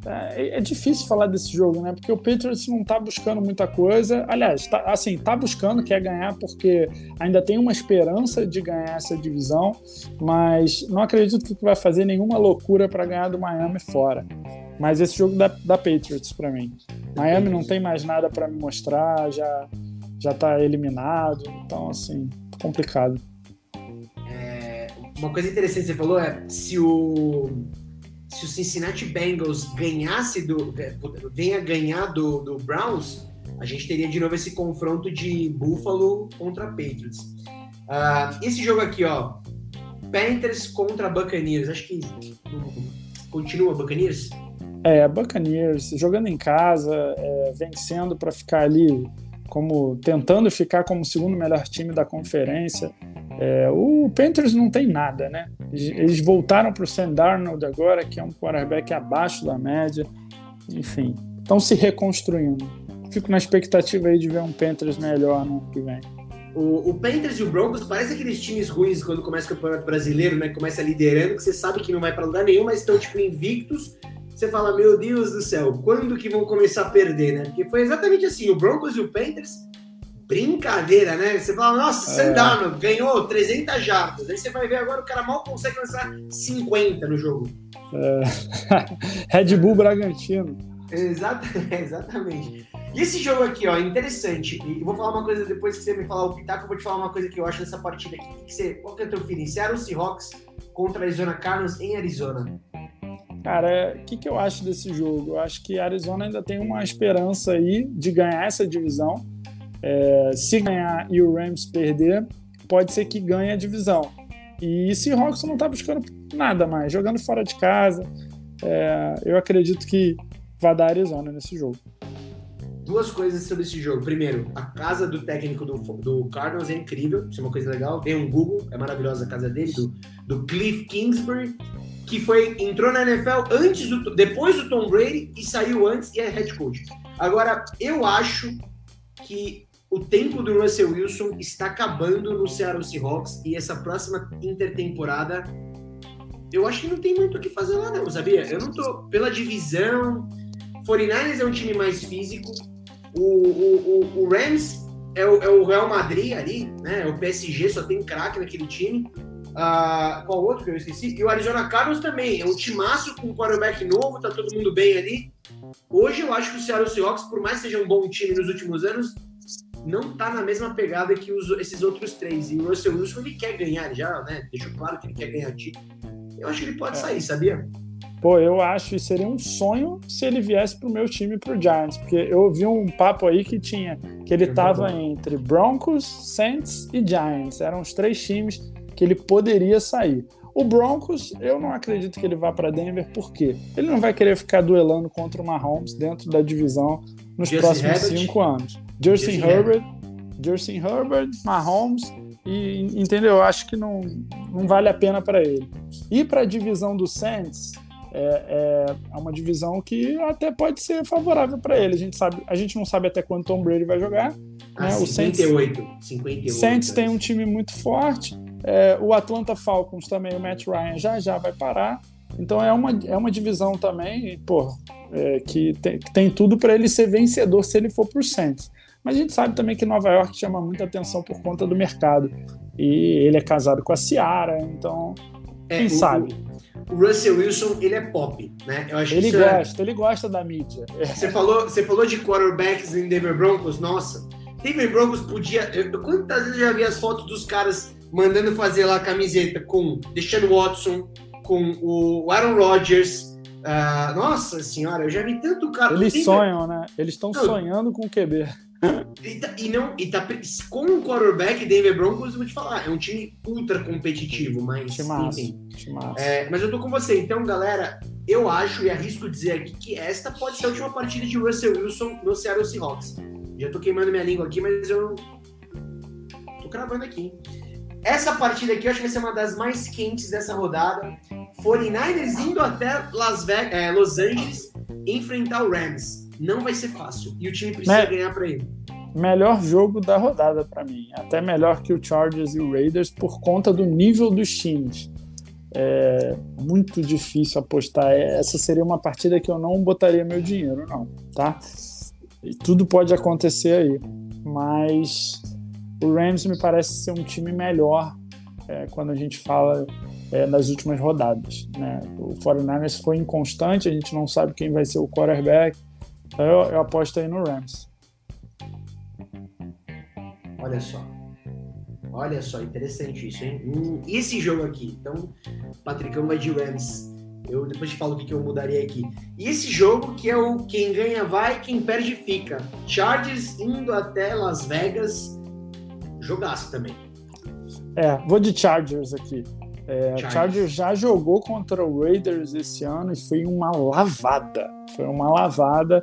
É, é, difícil falar desse jogo, né? Porque o Patriots não tá buscando muita coisa. Aliás, tá, assim, tá buscando, quer ganhar, porque ainda tem uma esperança de ganhar essa divisão, mas não acredito que vai fazer nenhuma loucura para ganhar do Miami fora. Mas esse jogo da, da Patriots para mim. Miami não tem mais nada para me mostrar, já já tá eliminado, então assim, complicado. É, uma coisa interessante que você falou é se o se o Cincinnati Bengals ganhasse do venha ganhar do, do Browns, a gente teria de novo esse confronto de Buffalo contra Patriots. Uh, esse jogo aqui, ó, Panthers contra Buccaneers, acho que continua Buccaneers. É, Buccaneers, jogando em casa, é, vencendo para ficar ali como tentando ficar como o segundo melhor time da conferência. É, o Panthers não tem nada, né? Eles voltaram para o Sam Darnold agora, que é um quarterback abaixo da média. Enfim, estão se reconstruindo. Fico na expectativa aí de ver um Panthers melhor no ano que vem. O, o, Panthers e o Broncos parece aqueles times ruins quando começa o campeonato brasileiro, né? Começa liderando, que você sabe que não vai para lugar nenhum, mas estão tipo invictos. Você fala, meu Deus do céu, quando que vão começar a perder, né? Porque foi exatamente assim, o Broncos e o Panthers, brincadeira, né? Você fala, nossa, é. Sandano ganhou 300 jardas. Aí você vai ver agora o cara mal consegue lançar 50 no jogo. É. Red Bull Bragantino. Exata, exatamente. E esse jogo aqui, ó, interessante. E vou falar uma coisa depois que você me falar o Pitaco, eu vou te falar uma coisa que eu acho dessa partida aqui. Que você, qual que é o teu feeling? Seattle Seahawks contra Arizona Cardinals em Arizona. Cara, o que, que eu acho desse jogo? Eu acho que a Arizona ainda tem uma esperança aí de ganhar essa divisão. É, se ganhar e o Rams perder, pode ser que ganhe a divisão. E Seahawks não tá buscando nada mais, jogando fora de casa. É, eu acredito que vai dar Arizona nesse jogo duas coisas sobre esse jogo. Primeiro, a casa do técnico do, do Cardinals é incrível, isso é uma coisa legal. Tem um Google, é maravilhosa a casa dele, do, do Cliff Kingsbury, que foi entrou na NFL antes do, depois do Tom Brady e saiu antes e é head coach. Agora, eu acho que o tempo do Russell Wilson está acabando no Seattle Seahawks e essa próxima intertemporada eu acho que não tem muito o que fazer lá não, sabia? Eu não tô pela divisão 49ers é um time mais físico, o, o, o, Rams é o, é o, Real Madrid ali, né? O PSG só tem craque naquele time. Uh, qual outro que eu esqueci? E o Arizona Cardinals também. É um timaço com um quarterback novo, tá todo mundo bem ali. Hoje eu acho que o Seattle Seahawks, por mais que seja um bom time nos últimos anos, não tá na mesma pegada que os, esses outros três. E o Russell Wilson, ele quer ganhar, já, né? Deixou claro que ele quer ganhar título. Eu acho que ele pode é. sair, sabia? Pô, eu acho que seria um sonho se ele viesse pro meu time, pro Giants, porque eu ouvi um papo aí que tinha que ele tava entre Broncos, Saints e Giants. Eram os três times que ele poderia sair. O Broncos, eu não acredito que ele vá para Denver, por quê? Ele não vai querer ficar duelando contra o Mahomes dentro da divisão nos Justin próximos Herbert. cinco anos. Justin, Justin Herbert, Justin Herbert, Mahomes, e entendeu? Eu acho que não, não vale a pena para ele. E para a divisão do Saints, é, é, uma divisão que até pode ser favorável para ele. A gente, sabe, a gente não sabe até quando Tom Brady vai jogar. Ah, né? 58, o Saints, 58. Saints tem um time muito forte. É, o Atlanta Falcons também, o Matt Ryan já já vai parar. Então é uma, é uma divisão também, pô, é, que, tem, que tem tudo para ele ser vencedor se ele for para o Saints. Mas a gente sabe também que Nova York chama muita atenção por conta do mercado. E ele é casado com a Ciara, então é, quem o, sabe o Russell Wilson, ele é pop, né? Eu acho ele que gosta, é... ele gosta da mídia. Você falou, você falou de quarterbacks em Denver Broncos, nossa. Denver Broncos podia... Eu, quantas vezes eu já vi as fotos dos caras mandando fazer lá a camiseta com Deshaun Watson, com o Aaron Rodgers, uh, nossa senhora, eu já vi tanto cara... Eles sonham, né? Eles estão sonhando com o QB. E, tá, e, não, e tá, com o quarterback Denver Broncos, eu vou te falar, é um time ultra competitivo, mas. Timaço, enfim. É, mas eu tô com você. Então, galera, eu acho e arrisco dizer aqui que esta pode ser a última partida de Russell Wilson no Seattle Seahawks. Já tô queimando minha língua aqui, mas eu. tô cravando aqui. Essa partida aqui eu acho que vai ser uma das mais quentes dessa rodada. 49ers indo até Las Vegas, é, Los Angeles enfrentar o Rams não vai ser fácil. E o time precisa Me... ganhar para ele. Melhor jogo da rodada para mim. Até melhor que o Chargers e o Raiders por conta do nível dos times. É muito difícil apostar. É, essa seria uma partida que eu não botaria meu dinheiro, não, tá? E tudo pode acontecer aí. Mas o Rams me parece ser um time melhor é, quando a gente fala é, nas últimas rodadas. Né? O 49ers foi inconstante, a gente não sabe quem vai ser o quarterback. Então eu, eu aposto aí no Rams. Olha só. Olha só, interessante isso, hein? Hum, esse jogo aqui? Então, Patricão vai de Rams. Eu depois te falo o que, que eu mudaria aqui. E esse jogo que é o quem ganha vai, quem perde fica. Chargers indo até Las Vegas. Jogaço também. É, vou de Chargers aqui. É, Chargers. Chargers já jogou contra o Raiders esse ano e foi uma lavada. Foi uma lavada.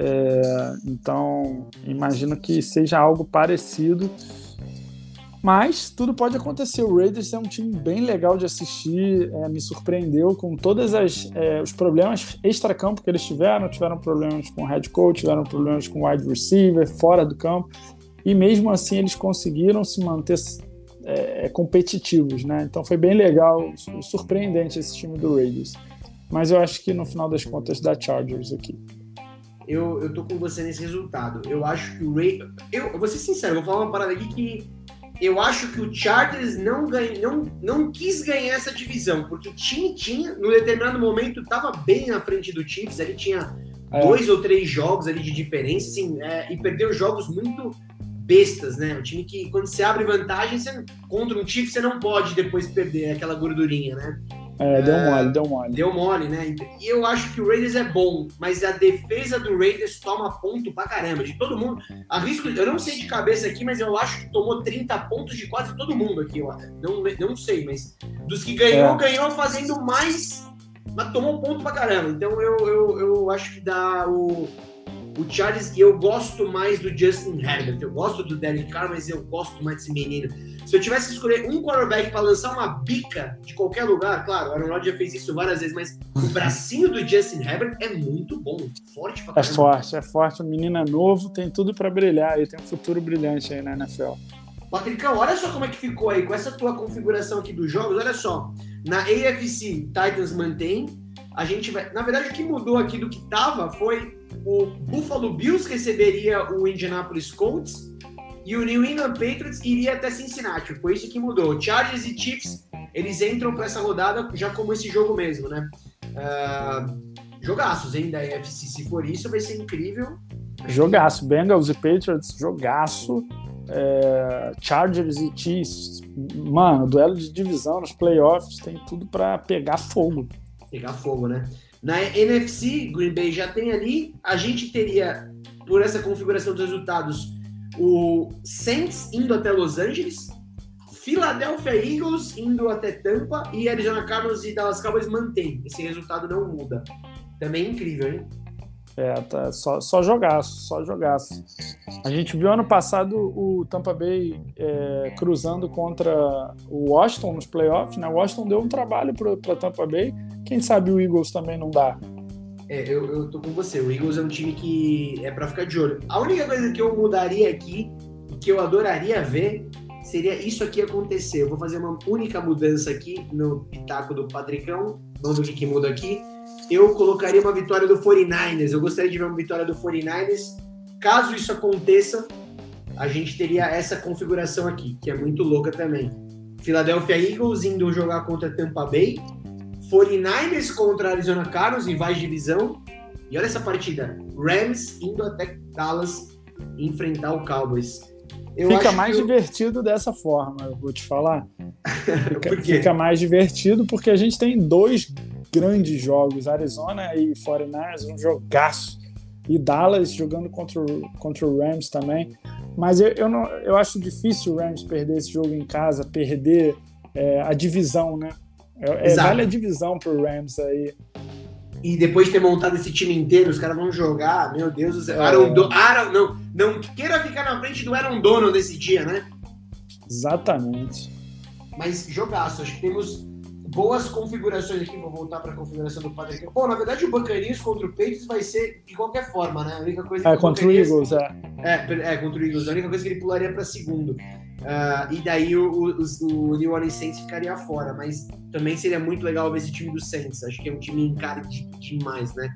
É, então, imagino que seja algo parecido. Mas tudo pode acontecer. O Raiders é um time bem legal de assistir, é, me surpreendeu com todos é, os problemas extra-campo que eles tiveram. Tiveram problemas com o head coach, tiveram problemas com o wide receiver, fora do campo. E mesmo assim eles conseguiram se manter é, é, competitivos, né? Então foi bem legal, surpreendente esse time do Raiders. Mas eu acho que no final das contas dá Chargers aqui. Eu, eu tô com você nesse resultado. Eu acho que o Raiders. Eu, eu vou ser sincero, vou falar uma parada aqui que eu acho que o Chargers não, ganha, não, não quis ganhar essa divisão, porque time tinha, no determinado momento, estava bem na frente do Chiefs, ele tinha é. dois ou três jogos ali de diferença, assim, é, e perdeu jogos muito bestas, né? Um time que, quando você abre vantagem você, contra um time, você não pode depois perder aquela gordurinha, né? É, deu é, mole, deu mole. Deu mole, né? E eu acho que o Raiders é bom, mas a defesa do Raiders toma ponto pra caramba, de todo mundo. Arrisco, eu não sei de cabeça aqui, mas eu acho que tomou 30 pontos de quase todo mundo aqui. Eu não, não sei, mas dos que ganhou, é. ganhou fazendo mais, mas tomou ponto pra caramba. Então eu, eu, eu acho que dá o o Charles, e eu gosto mais do Justin Herbert. Eu gosto do Derek Carr, mas eu gosto mais desse menino. Se eu tivesse que escolher um quarterback para lançar uma bica de qualquer lugar, claro, o Aaron Rodgers já fez isso várias vezes, mas o bracinho do Justin Herbert é muito bom, forte pra é caramba. É forte, é forte. O menino é novo, tem tudo para brilhar e tem um futuro brilhante aí na NFL. Patricão, olha só como é que ficou aí com essa tua configuração aqui dos jogos. Olha só, na AFC, Titans mantém. A gente vai. Na verdade, o que mudou aqui do que tava foi o Buffalo Bills receberia o Indianapolis Colts e o New England Patriots iria até Cincinnati. Foi isso que mudou. Chargers e Chiefs, eles entram para essa rodada já como esse jogo mesmo, né? Uh, jogaços, hein, da NFC. Se for isso, vai ser incrível. Jogaço. Bengals e Patriots, jogaço. É, Chargers e Chiefs, mano, duelo de divisão nos playoffs tem tudo para pegar fogo. Pegar fogo, né? Na NFC, Green Bay já tem ali. A gente teria, por essa configuração dos resultados, o Saints indo até Los Angeles, Philadelphia Eagles indo até Tampa e Arizona Cardinals e Dallas Cowboys mantém. Esse resultado não muda. Também é incrível, hein? É, tá, só, só jogaço, só jogaço. A gente viu ano passado o Tampa Bay é, cruzando contra o Washington nos playoffs, né? O Washington deu um trabalho para Tampa Bay. Quem sabe o Eagles também não dá. É, eu, eu tô com você. O Eagles é um time que é para ficar de olho. A única coisa que eu mudaria aqui, que eu adoraria ver, seria isso aqui acontecer. Eu vou fazer uma única mudança aqui no pitaco do Patricão. Vamos ver o que, que muda aqui eu colocaria uma vitória do 49ers. Eu gostaria de ver uma vitória do 49ers. Caso isso aconteça, a gente teria essa configuração aqui, que é muito louca também. Philadelphia Eagles indo jogar contra Tampa Bay, 49ers contra Arizona Cardinals, rivais de divisão. E olha essa partida, Rams indo até Dallas enfrentar o Cowboys. Eu Fica mais eu... divertido dessa forma, eu vou te falar. Fica, fica mais divertido porque a gente tem dois grandes jogos. Arizona e 49ers, um jogaço. E Dallas jogando contra o, contra o Rams também. Mas eu, eu, não, eu acho difícil o Rams perder esse jogo em casa, perder é, a divisão, né? É, é vale a divisão pro Rams aí. E depois de ter montado esse time inteiro, os caras vão jogar, meu Deus do céu. É. Aaron, Do, Aaron, não, não queira ficar na frente do Aaron Donald nesse dia, né? Exatamente. Mas jogaço, acho que temos boas configurações aqui, vou voltar para a configuração do Padre. Bom, na verdade o Buccaneers contra o Patriots vai ser de qualquer forma, né? A única coisa é, contra o Eagles, é. é. É, contra o Eagles. A única coisa que ele pularia para segundo. Uh, e daí o, o, o, New Orleans Saints ficaria fora, mas também seria muito legal ver esse time do Saints. Acho que é um time encardido demais, né?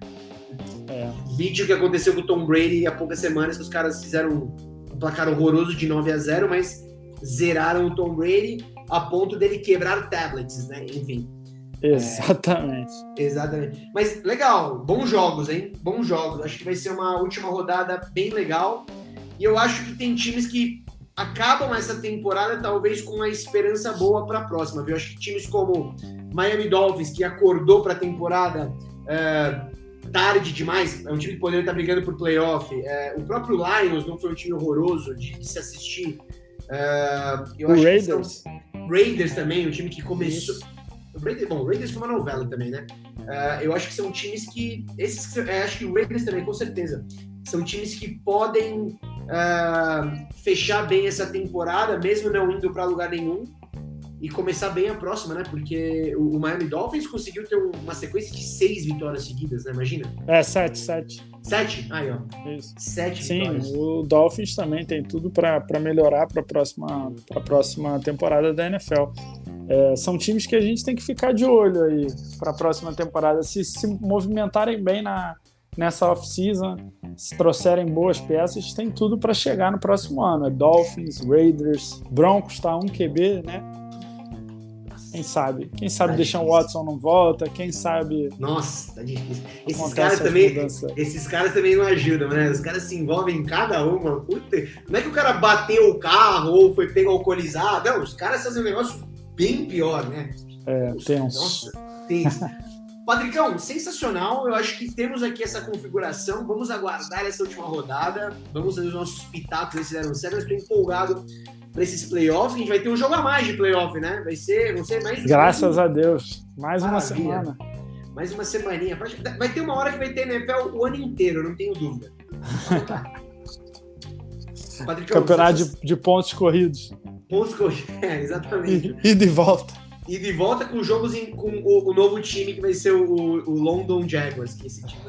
É. Vídeo que aconteceu com o Tom Brady há poucas semanas, que os caras fizeram um placar horroroso de 9 a 0 mas zeraram o Tom Brady a ponto dele quebrar tablets, né? Enfim. Exatamente. É, exatamente. Mas legal, bons jogos, hein? Bons jogos. Acho que vai ser uma última rodada bem legal. E eu acho que tem times que acabam essa temporada talvez com uma esperança boa para a próxima, viu? Acho que times como Miami Dolphins, que acordou para a temporada é, tarde demais, é um time que poderia estar brigando por playoff. É, o próprio Lions não foi um time horroroso de, de se assistir. É, o Raiders. Raiders também, um time que começou. O Raiders, bom, o Raiders foi uma novela também, né? Uh, eu acho que são times que. Esses, eu acho que o Raiders também, com certeza. São times que podem uh, fechar bem essa temporada, mesmo não indo para lugar nenhum, e começar bem a próxima, né? Porque o, Miami Dolphins conseguiu ter uma sequência de seis vitórias seguidas, né? Imagina. É, sete, sete. Sete? Aí, ó. Isso. Sete Sim, vitórias. o Dolphins também tem tudo para melhorar para a próxima, próxima temporada da NFL. É, são times que a gente tem que ficar de olho aí para a próxima temporada. Se se movimentarem bem na, nessa off-season, se trouxerem boas peças, tem tudo para chegar no próximo ano. É Dolphins, Raiders, Broncos tá um QB, né? Quem sabe? Quem sabe Tá deixar o. Watson não volta, quem sabe Nossa, tá difícil. Esses caras as também. mudanças. Esses caras também não ajudam, né? Os caras se envolvem em cada uma. Puta, não é que o cara bateu o carro ou foi pego alcoolizado. Não, os caras fazem um negócio bem pior, né? É, tenso. Nossa, tenso. Patricão, sensacional. Eu acho que temos aqui essa configuração. Vamos aguardar essa última rodada. Vamos fazer os nossos pitacos ver se deram certo. Eu estou empolgado para esses playoffs. A gente vai ter um jogo a mais de playoff, né? Vai ser, vão ser mais. Graças a Deus. Mais uma Maravilha. semana. Mais uma semaninha. Vai ter uma hora que vai ter NFL o ano inteiro, não tenho dúvida. Patricão, Campeonato de, de pontos corridos. pontos corridos. É, exatamente. E, e de volta. E de volta com jogos em- com o, o novo time que vai ser o, o London Jaguars, que é esse time.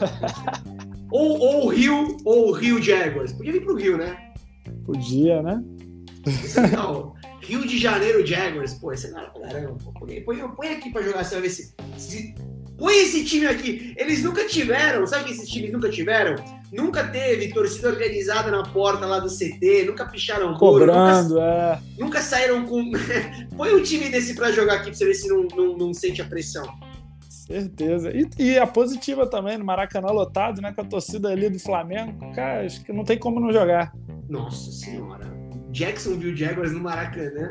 ou, ou o Rio, ou o Rio Jaguars. Podia vir pro Rio, né? Podia, né? Legal. Rio de Janeiro Jaguars. Pô, esse é pra caramba. Pô, põe, põe aqui pra jogar, você vai ver se, se- Põe esse time aqui. Eles nunca tiveram, sabe que esses times nunca tiveram? Nunca teve torcida organizada na porta lá do CT, nunca picharam couro, nunca, Cobrando, é. nunca saíram com. Põe um time desse pra jogar aqui pra você ver se não, não, não sente a pressão. Certeza. E, e a positiva também, no Maracanã lotado, né? Com a torcida ali do Flamengo. Cara, acho que não tem como não jogar. Nossa senhora. Jacksonville Jaguars no Maracanã.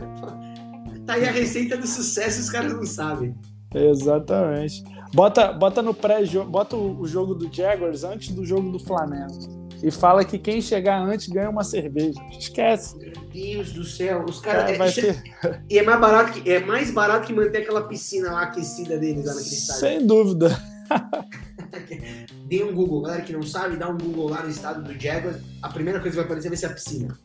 Tá aí a receita do sucesso, os caras não sabem. Exatamente. Bota, bota no pré-jogo, bota o, jogo do Jaguars antes do jogo do Flamengo. E fala que quem chegar antes ganha uma cerveja. Esquece. Meu Deus do céu, os Cara, caras. vai isso é- ter, E é mais barato que é mais barato que manter aquela piscina lá aquecida deles lá naquele estádio. sem dúvida. Dê um Google, galera que não sabe, dá um Google lá no estado do Jaguars. A primeira coisa que vai aparecer vai ser a piscina.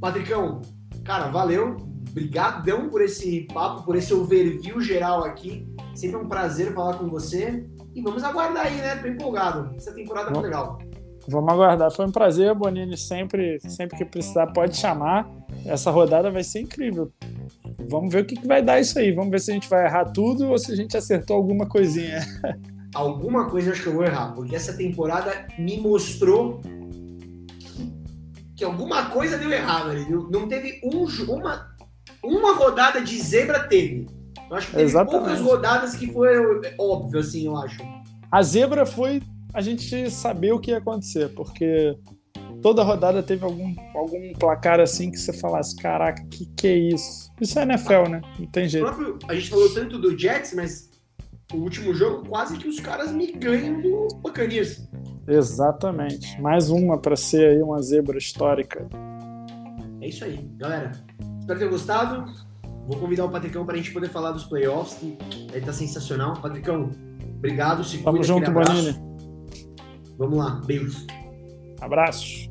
Patricão, cara, valeu. Obrigadão por esse papo, por esse overview geral aqui. Sempre um prazer falar com você. E vamos aguardar aí, né? Tô empolgado. Essa temporada foi legal. Vamos aguardar. Foi um prazer, Bonini. Sempre, sempre que precisar, pode chamar. Essa rodada vai ser incrível. Vamos ver o que, que vai dar isso aí. Vamos ver se a gente vai errar tudo ou se a gente acertou alguma coisinha. Alguma coisa eu acho que eu vou errar, porque essa temporada me mostrou que alguma coisa deu errado ali. Não teve um, uma, uma rodada de zebra teve. Eu acho que teve Exatamente. poucas rodadas que foram óbvio, assim, eu acho. A zebra foi a gente saber o que ia acontecer, porque toda rodada teve algum, algum placar assim que você falasse: caraca, que que é isso? Isso é NFL, né? Não tem O jeito. próprio, a gente falou tanto do Jets, mas o último jogo quase que os caras me ganham do Buccaneers. Exatamente. Mais uma para ser aí uma zebra histórica. É isso aí, galera. Espero ter gostado. Vou convidar o Patricão para a gente poder falar dos playoffs, que aí tá sensacional. Patricão, obrigado. Se Tamo cuida, junto, abraço. Bonini. Vamos lá, beijos. Abraços.